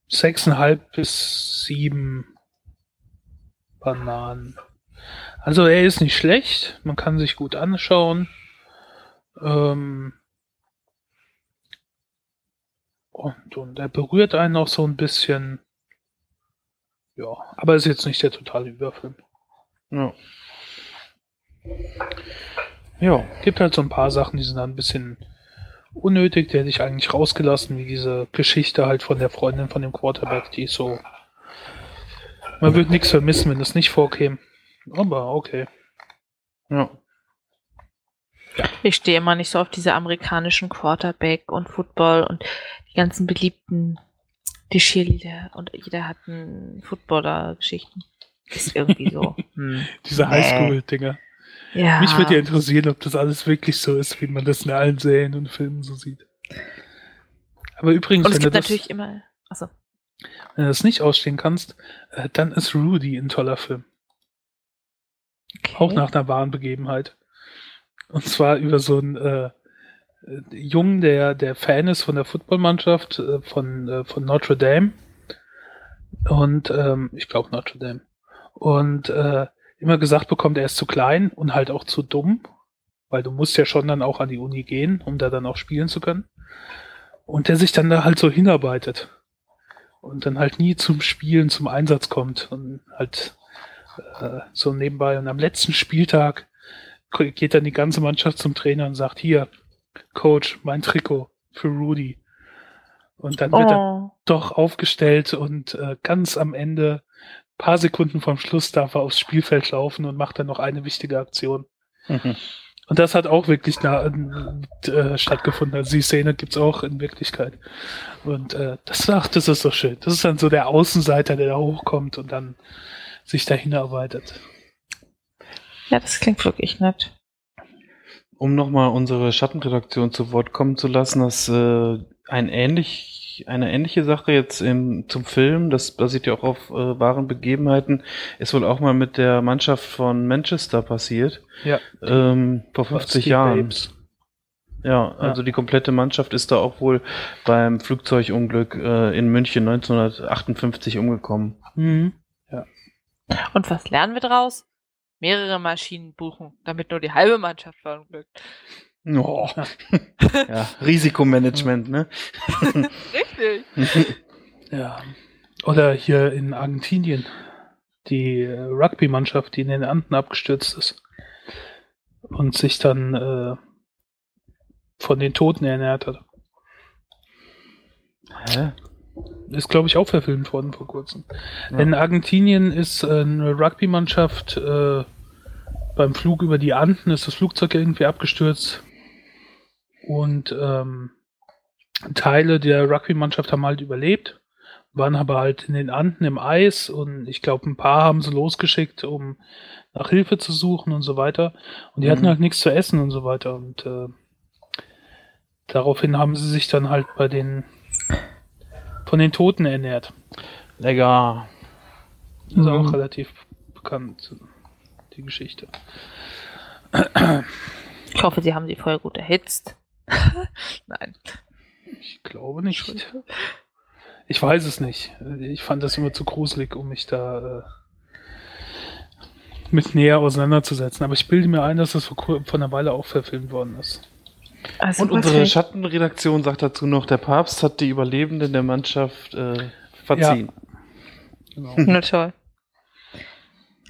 [SPEAKER 1] sechseinhalb bis sieben Bananen. Also er ist nicht schlecht, man kann sich gut anschauen. Ähm und, und er berührt einen auch so ein bisschen. Ja, aber ist jetzt nicht der totale Überfilm.
[SPEAKER 4] Ja. Ja.
[SPEAKER 1] Gibt halt so ein paar Sachen, die sind dann ein bisschen unnötig. Der hätte ich eigentlich rausgelassen, wie diese Geschichte halt von der Freundin von dem Quarterback, die ist so. Man würde nichts vermissen, wenn das nicht vorkäme. Aber okay.
[SPEAKER 4] Ja.
[SPEAKER 2] Ich stehe immer nicht so auf diese amerikanischen Quarterback und Football und die ganzen beliebten, die Cheerleader und jeder hat einen Footballer-Geschichten. Ist irgendwie so. Hm.
[SPEAKER 1] Diese. Highschool-Dinger.
[SPEAKER 2] Ja.
[SPEAKER 1] Mich würde ja interessieren, ob das alles wirklich so ist, wie man das in allen Serien und Filmen so sieht. Aber übrigens,
[SPEAKER 2] und es
[SPEAKER 1] wenn du,
[SPEAKER 2] gibt
[SPEAKER 1] das,
[SPEAKER 2] natürlich immer. Achso.
[SPEAKER 1] wenn du das nicht ausstehen kannst, äh, dann ist Rudy ein toller Film.
[SPEAKER 2] Okay.
[SPEAKER 1] Auch nach einer wahren Begebenheit. Und zwar über so einen äh, Jungen, der, der Fan ist von der Footballmannschaft äh, von, äh, von Notre Dame. Und ähm, ich glaube Notre Dame. Und äh, immer gesagt bekommt, er ist zu klein und halt auch zu dumm, weil du musst ja schon dann auch an die Uni gehen, um da dann auch spielen zu können. Und der sich dann da halt so hinarbeitet. Und dann halt nie zum Spielen, zum Einsatz kommt. Und halt äh, so nebenbei. Und am letzten Spieltag geht dann die ganze Mannschaft zum Trainer und sagt, hier, Coach, mein Trikot für Rudy. Und dann wird er
[SPEAKER 2] Oh.
[SPEAKER 1] doch aufgestellt und äh, ganz am Ende, paar Sekunden vom Schluss, darf er aufs Spielfeld laufen und macht dann noch eine wichtige Aktion. Und das hat auch wirklich da, äh, stattgefunden. Also die Szene gibt's auch in Wirklichkeit. Und äh, das, ach, das ist so schön. Das ist dann so der Außenseiter, der da hochkommt und dann sich dahin arbeitet.
[SPEAKER 2] Ja, das klingt wirklich nett.
[SPEAKER 4] Um nochmal unsere Schattenredaktion zu Wort kommen zu lassen, dass äh, ein ähnlich, eine ähnliche Sache jetzt im, zum Film, das basiert ja auch auf äh, wahren Begebenheiten, ist wohl auch mal mit der Mannschaft von Manchester passiert,
[SPEAKER 1] Ja.
[SPEAKER 4] ähm, vor 50
[SPEAKER 1] Die
[SPEAKER 4] Jahren.
[SPEAKER 1] Babes.
[SPEAKER 4] Ja, also die komplette Mannschaft ist da auch wohl beim Flugzeugunglück äh, in München 1958 umgekommen.
[SPEAKER 1] Mhm.
[SPEAKER 2] Und was lernen wir draus? Mehrere Maschinen buchen, damit nur die halbe Mannschaft verunglückt.
[SPEAKER 4] Oh. ja, Risikomanagement, ne?
[SPEAKER 2] Richtig.
[SPEAKER 1] Ja. Oder hier in Argentinien. Die Rugby-Mannschaft, die in den Anden abgestürzt ist. Und sich dann äh, von den Toten ernährt hat.
[SPEAKER 4] Hä?
[SPEAKER 1] Ist, glaube ich, auch verfilmt worden vor kurzem.
[SPEAKER 4] Ja.
[SPEAKER 1] In Argentinien ist äh, eine Rugby-Mannschaft äh, beim Flug über die Anden ist das Flugzeug irgendwie abgestürzt. Und ähm, Teile der Rugby-Mannschaft haben halt überlebt, waren aber halt in den Anden im Eis und ich glaube, ein paar haben sie losgeschickt, um nach Hilfe zu suchen und so weiter. Und die
[SPEAKER 4] Mhm.
[SPEAKER 1] hatten halt nichts zu essen und so weiter. Und äh, daraufhin haben sie sich dann halt bei den von den Toten ernährt.
[SPEAKER 4] Lecker.
[SPEAKER 1] Das ist auch
[SPEAKER 4] Mhm.
[SPEAKER 1] relativ bekannt, die Geschichte.
[SPEAKER 2] Ich hoffe, Sie haben sie voll gut erhitzt. Nein.
[SPEAKER 1] Ich glaube nicht. Ich weiß es nicht. Ich fand das immer zu gruselig, um mich da äh, mit näher auseinanderzusetzen. Aber ich bilde mir ein, dass das vor, vor einer Weile auch verfilmt worden ist.
[SPEAKER 2] Also
[SPEAKER 4] Und unsere Schattenredaktion sagt dazu noch, der Papst hat die Überlebenden der Mannschaft äh, verziehen.
[SPEAKER 1] Genau.
[SPEAKER 2] Na toll.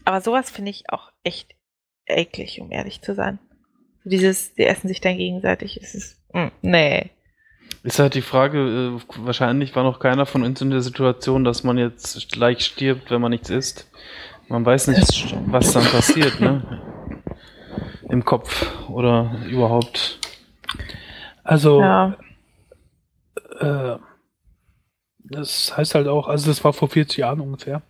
[SPEAKER 2] Aber sowas finde ich auch echt eklig, um ehrlich zu sein. Dieses, die essen sich dann gegenseitig, es ist, mm, nee.
[SPEAKER 4] Ist halt die Frage, äh, wahrscheinlich war noch keiner von uns in der Situation, dass man jetzt gleich stirbt, wenn man nichts isst. Man weiß nicht, was dann passiert, ne? Im Kopf oder überhaupt.
[SPEAKER 1] Also,
[SPEAKER 2] Ja.
[SPEAKER 1] äh, das heißt halt auch, also das war vor 40 Jahren ungefähr.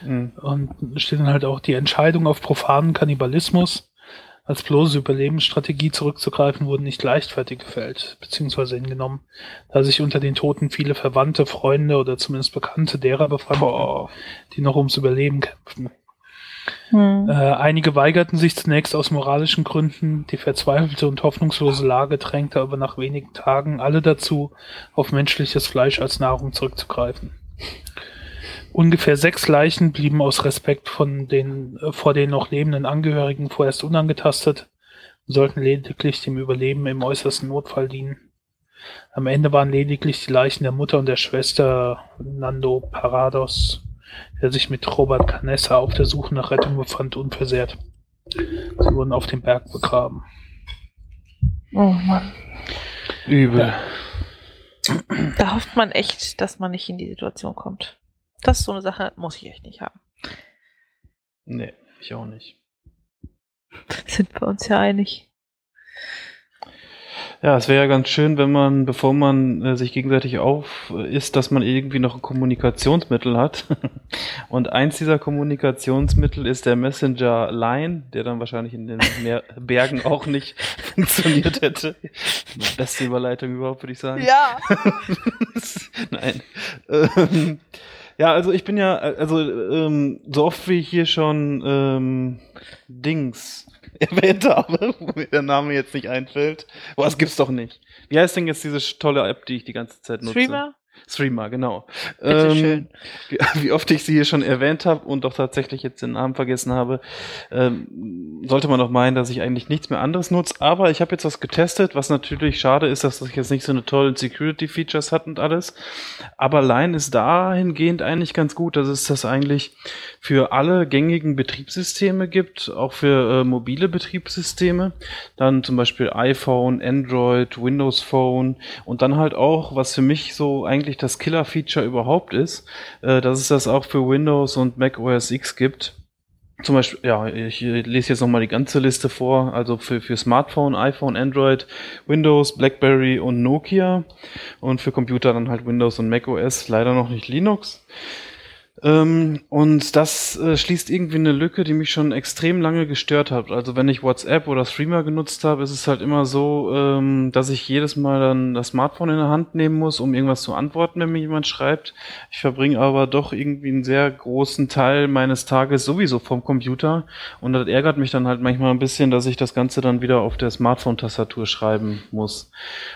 [SPEAKER 4] Hm.
[SPEAKER 1] Und steht dann halt auch die Entscheidung auf profanen Kannibalismus als bloße Überlebensstrategie zurückzugreifen, wurden nicht leichtfertig gefällt, beziehungsweise hingenommen, da sich unter den Toten viele Verwandte, Freunde oder zumindest Bekannte derer befanden,
[SPEAKER 4] Boah.
[SPEAKER 1] die noch ums Überleben kämpften.
[SPEAKER 2] Hm.
[SPEAKER 1] Äh, einige weigerten sich zunächst aus moralischen Gründen. Die verzweifelte und hoffnungslose Lage drängte aber nach wenigen Tagen alle dazu, auf menschliches Fleisch als Nahrung zurückzugreifen. Ungefähr sechs Leichen blieben aus Respekt von den, äh, vor den noch lebenden Angehörigen vorerst unangetastet und sollten lediglich dem Überleben im äußersten Notfall dienen. Am Ende waren lediglich die Leichen der Mutter und der Schwester Nando Parados, der sich mit Robert Canessa auf der Suche nach Rettung befand, unversehrt. Sie wurden auf dem Berg begraben.
[SPEAKER 2] Oh Mann.
[SPEAKER 4] Übel.
[SPEAKER 2] Da hofft man echt, dass man nicht in die Situation kommt. Das ist so eine Sache, muss ich echt nicht haben.
[SPEAKER 4] Nee, ich auch nicht.
[SPEAKER 2] Sind wir uns ja einig.
[SPEAKER 4] Ja, es wäre ja ganz schön, wenn man, bevor man äh, sich gegenseitig auf äh, ist, dass man irgendwie noch ein Kommunikationsmittel hat. Und eins dieser Kommunikationsmittel ist der Messenger Line, der dann wahrscheinlich in den Meer Bergen auch nicht funktioniert hätte. Beste Überleitung überhaupt, würde ich sagen.
[SPEAKER 2] Ja.
[SPEAKER 4] Nein. Ähm, ja, also ich bin ja, also ähm, so oft wie ich hier schon ähm, Dings erwähnt habe, wo mir der Name jetzt nicht einfällt. Boah, das gibt's doch nicht. Wie heißt denn jetzt diese tolle App, die ich die ganze Zeit nutze?
[SPEAKER 2] Streamer?
[SPEAKER 4] Streamer, genau.
[SPEAKER 2] Bitte schön.
[SPEAKER 4] Wie, wie oft ich sie hier schon erwähnt habe und doch tatsächlich jetzt den Namen vergessen habe, ähm, sollte man doch meinen, dass ich eigentlich nichts mehr anderes nutze. Aber ich habe jetzt was getestet, was natürlich schade ist, dass das jetzt nicht so eine tollen Security-Features hat und alles. Aber Line ist dahingehend eigentlich ganz gut, dass es das eigentlich für alle gängigen Betriebssysteme gibt, auch für äh, mobile Betriebssysteme. Dann zum Beispiel iPhone, Android, Windows Phone und dann halt auch, was für mich so eigentlich das Killer-Feature überhaupt ist, äh, dass es das auch für Windows und Mac OS X gibt. Zum Beispiel, ja, ich lese jetzt nochmal die ganze Liste vor. Also für, für Smartphone, iPhone, Android, Windows, BlackBerry und Nokia. Und für Computer dann halt Windows und Mac OS, leider noch nicht Linux. Ähm, und das äh, schließt irgendwie eine Lücke, die mich schon extrem lange gestört hat. Also wenn ich WhatsApp oder Streamer genutzt habe, ist es halt immer so, ähm, dass ich jedes Mal dann das Smartphone in der Hand nehmen muss, um irgendwas zu antworten, wenn mir jemand schreibt. Ich verbringe aber doch irgendwie einen sehr großen Teil meines Tages sowieso vom Computer. Und das ärgert mich dann halt manchmal ein bisschen, dass ich das Ganze dann wieder auf der Smartphone-Tastatur schreiben muss.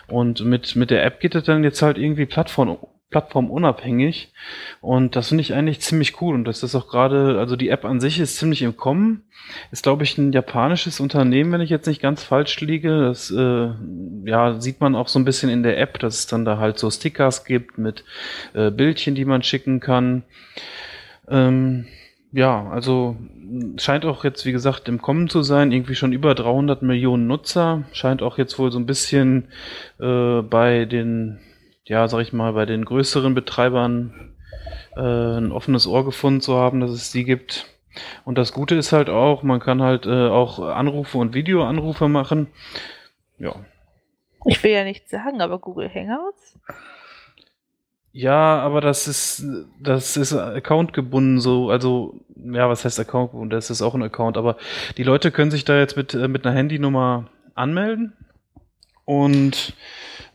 [SPEAKER 4] Und mit, mit der App geht es dann jetzt halt irgendwie Plattform plattformunabhängig. Und das finde ich eigentlich ziemlich cool. Und das ist auch gerade, also die App an sich ist ziemlich im Kommen. Ist, glaube ich, ein japanisches Unternehmen, wenn ich jetzt nicht ganz falsch liege. Das äh, ja, sieht man auch so ein bisschen in der App, dass es dann da halt so Stickers gibt mit äh, Bildchen, die man schicken kann. Ähm, ja, also scheint auch jetzt, wie gesagt, im Kommen zu sein. Irgendwie schon über 300 Millionen Nutzer. Scheint auch jetzt wohl so ein bisschen äh, bei den ja, sag ich mal, bei den größeren Betreibern äh, ein offenes Ohr gefunden zu haben, dass es die gibt. Und das Gute ist halt auch, man kann halt äh, auch Anrufe und Videoanrufe machen. Ja.
[SPEAKER 2] Ich will ja nichts sagen, aber Google Hangouts?
[SPEAKER 4] Ja, aber das ist, das ist Account gebunden, so, also, ja, was heißt Account gebunden? Das ist auch ein Account, aber die Leute können sich da jetzt mit, äh, mit einer Handynummer anmelden und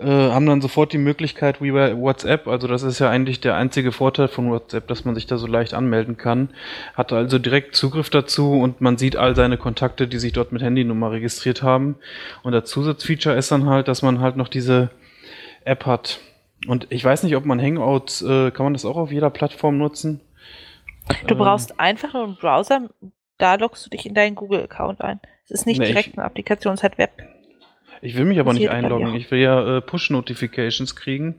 [SPEAKER 4] äh, haben dann sofort die Möglichkeit wie bei WhatsApp, also das ist ja eigentlich der einzige Vorteil von WhatsApp, dass man sich da so leicht anmelden kann, hat also direkt Zugriff dazu und man sieht all seine Kontakte, die sich dort mit Handynummer registriert haben. Und der Zusatzfeature ist dann halt, dass man halt noch diese App hat. Und ich weiß nicht, ob man Hangouts, äh, kann man das auch auf jeder Plattform nutzen?
[SPEAKER 2] Du
[SPEAKER 4] Ähm,
[SPEAKER 2] brauchst einfach nur einen Browser, da loggst du dich in deinen Google-Account ein. Es ist nicht
[SPEAKER 4] Nee,
[SPEAKER 2] direkt eine Applikation, es halt Web.
[SPEAKER 4] Ich will mich aber
[SPEAKER 2] Das
[SPEAKER 4] nicht einloggen.
[SPEAKER 2] ja.
[SPEAKER 4] Ich will ja äh, Push-Notifications kriegen.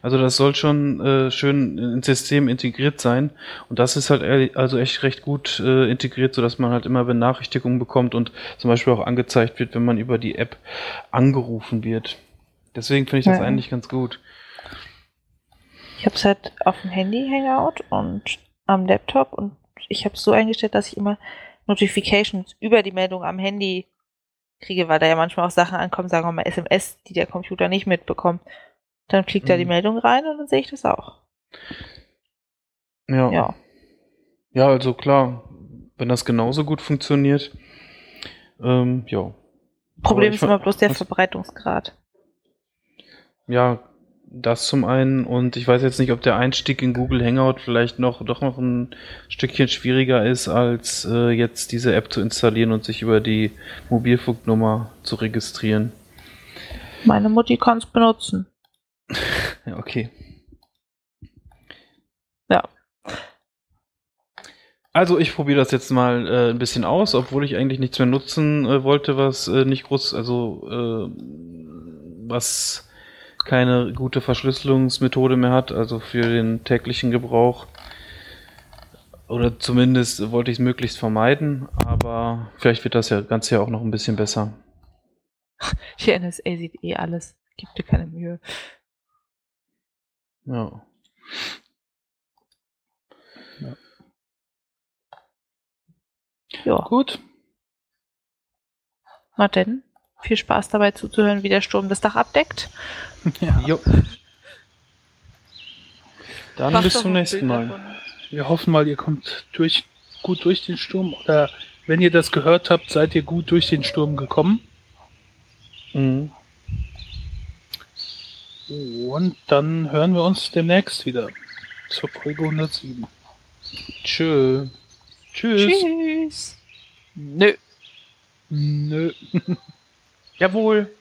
[SPEAKER 4] Also das soll schon äh, schön ins System integriert sein. Und das ist halt ehrlich- also echt recht gut äh, integriert, sodass man halt immer Benachrichtigungen bekommt und zum Beispiel auch angezeigt wird, wenn man über die App angerufen wird. Deswegen finde ich das
[SPEAKER 2] Ja.
[SPEAKER 4] eigentlich ganz gut.
[SPEAKER 2] Ich habe es halt auf dem Handy Hangout und am Laptop und ich habe es so eingestellt, dass ich immer Notifications über die Meldung am Handy kriege, weil da ja manchmal auch Sachen ankommen, sagen wir mal SMS, die der Computer nicht mitbekommt. Dann fliegt da die
[SPEAKER 4] Mhm.
[SPEAKER 2] Meldung rein und dann sehe ich das auch.
[SPEAKER 4] Ja.
[SPEAKER 2] Ja.
[SPEAKER 4] Ja, also klar, wenn das genauso gut funktioniert, ähm, ja.
[SPEAKER 2] Problem ist immer bloß der Verbreitungsgrad.
[SPEAKER 4] Ja, Das zum einen und ich weiß jetzt nicht, ob der Einstieg in Google Hangout vielleicht noch doch noch ein Stückchen schwieriger ist, als äh, jetzt diese App zu installieren und sich über die Mobilfunknummer zu registrieren.
[SPEAKER 2] Meine Mutti kann es benutzen.
[SPEAKER 4] Ja, okay.
[SPEAKER 2] Ja.
[SPEAKER 4] Also ich probiere das jetzt mal äh, ein bisschen aus, obwohl ich eigentlich nichts mehr nutzen äh, wollte, was äh, nicht groß, also äh, was keine gute Verschlüsselungsmethode mehr hat, also für den täglichen Gebrauch. Oder zumindest wollte ich es möglichst vermeiden, aber vielleicht wird das ja Ganze ja auch noch ein bisschen besser.
[SPEAKER 2] Die NSA sieht eh alles. Gib dir keine Mühe.
[SPEAKER 4] Ja.
[SPEAKER 2] Ja,
[SPEAKER 1] Gut.
[SPEAKER 2] na denn. Viel Spaß dabei zuzuhören, wie der Sturm das Dach abdeckt.
[SPEAKER 1] Ja.
[SPEAKER 4] Jo. Dann
[SPEAKER 2] Mach
[SPEAKER 4] bis zum nächsten Mal.
[SPEAKER 2] davon.
[SPEAKER 1] Wir hoffen mal, ihr kommt durch, gut durch den Sturm. Oder wenn ihr das gehört habt, seid ihr gut durch den Sturm gekommen.
[SPEAKER 4] Mhm.
[SPEAKER 1] Und dann hören wir uns demnächst wieder. Zur Folge 107.
[SPEAKER 4] Tschö.
[SPEAKER 1] Tschüss.
[SPEAKER 2] Tschüss. Nö.
[SPEAKER 1] Nö.
[SPEAKER 4] Jawohl.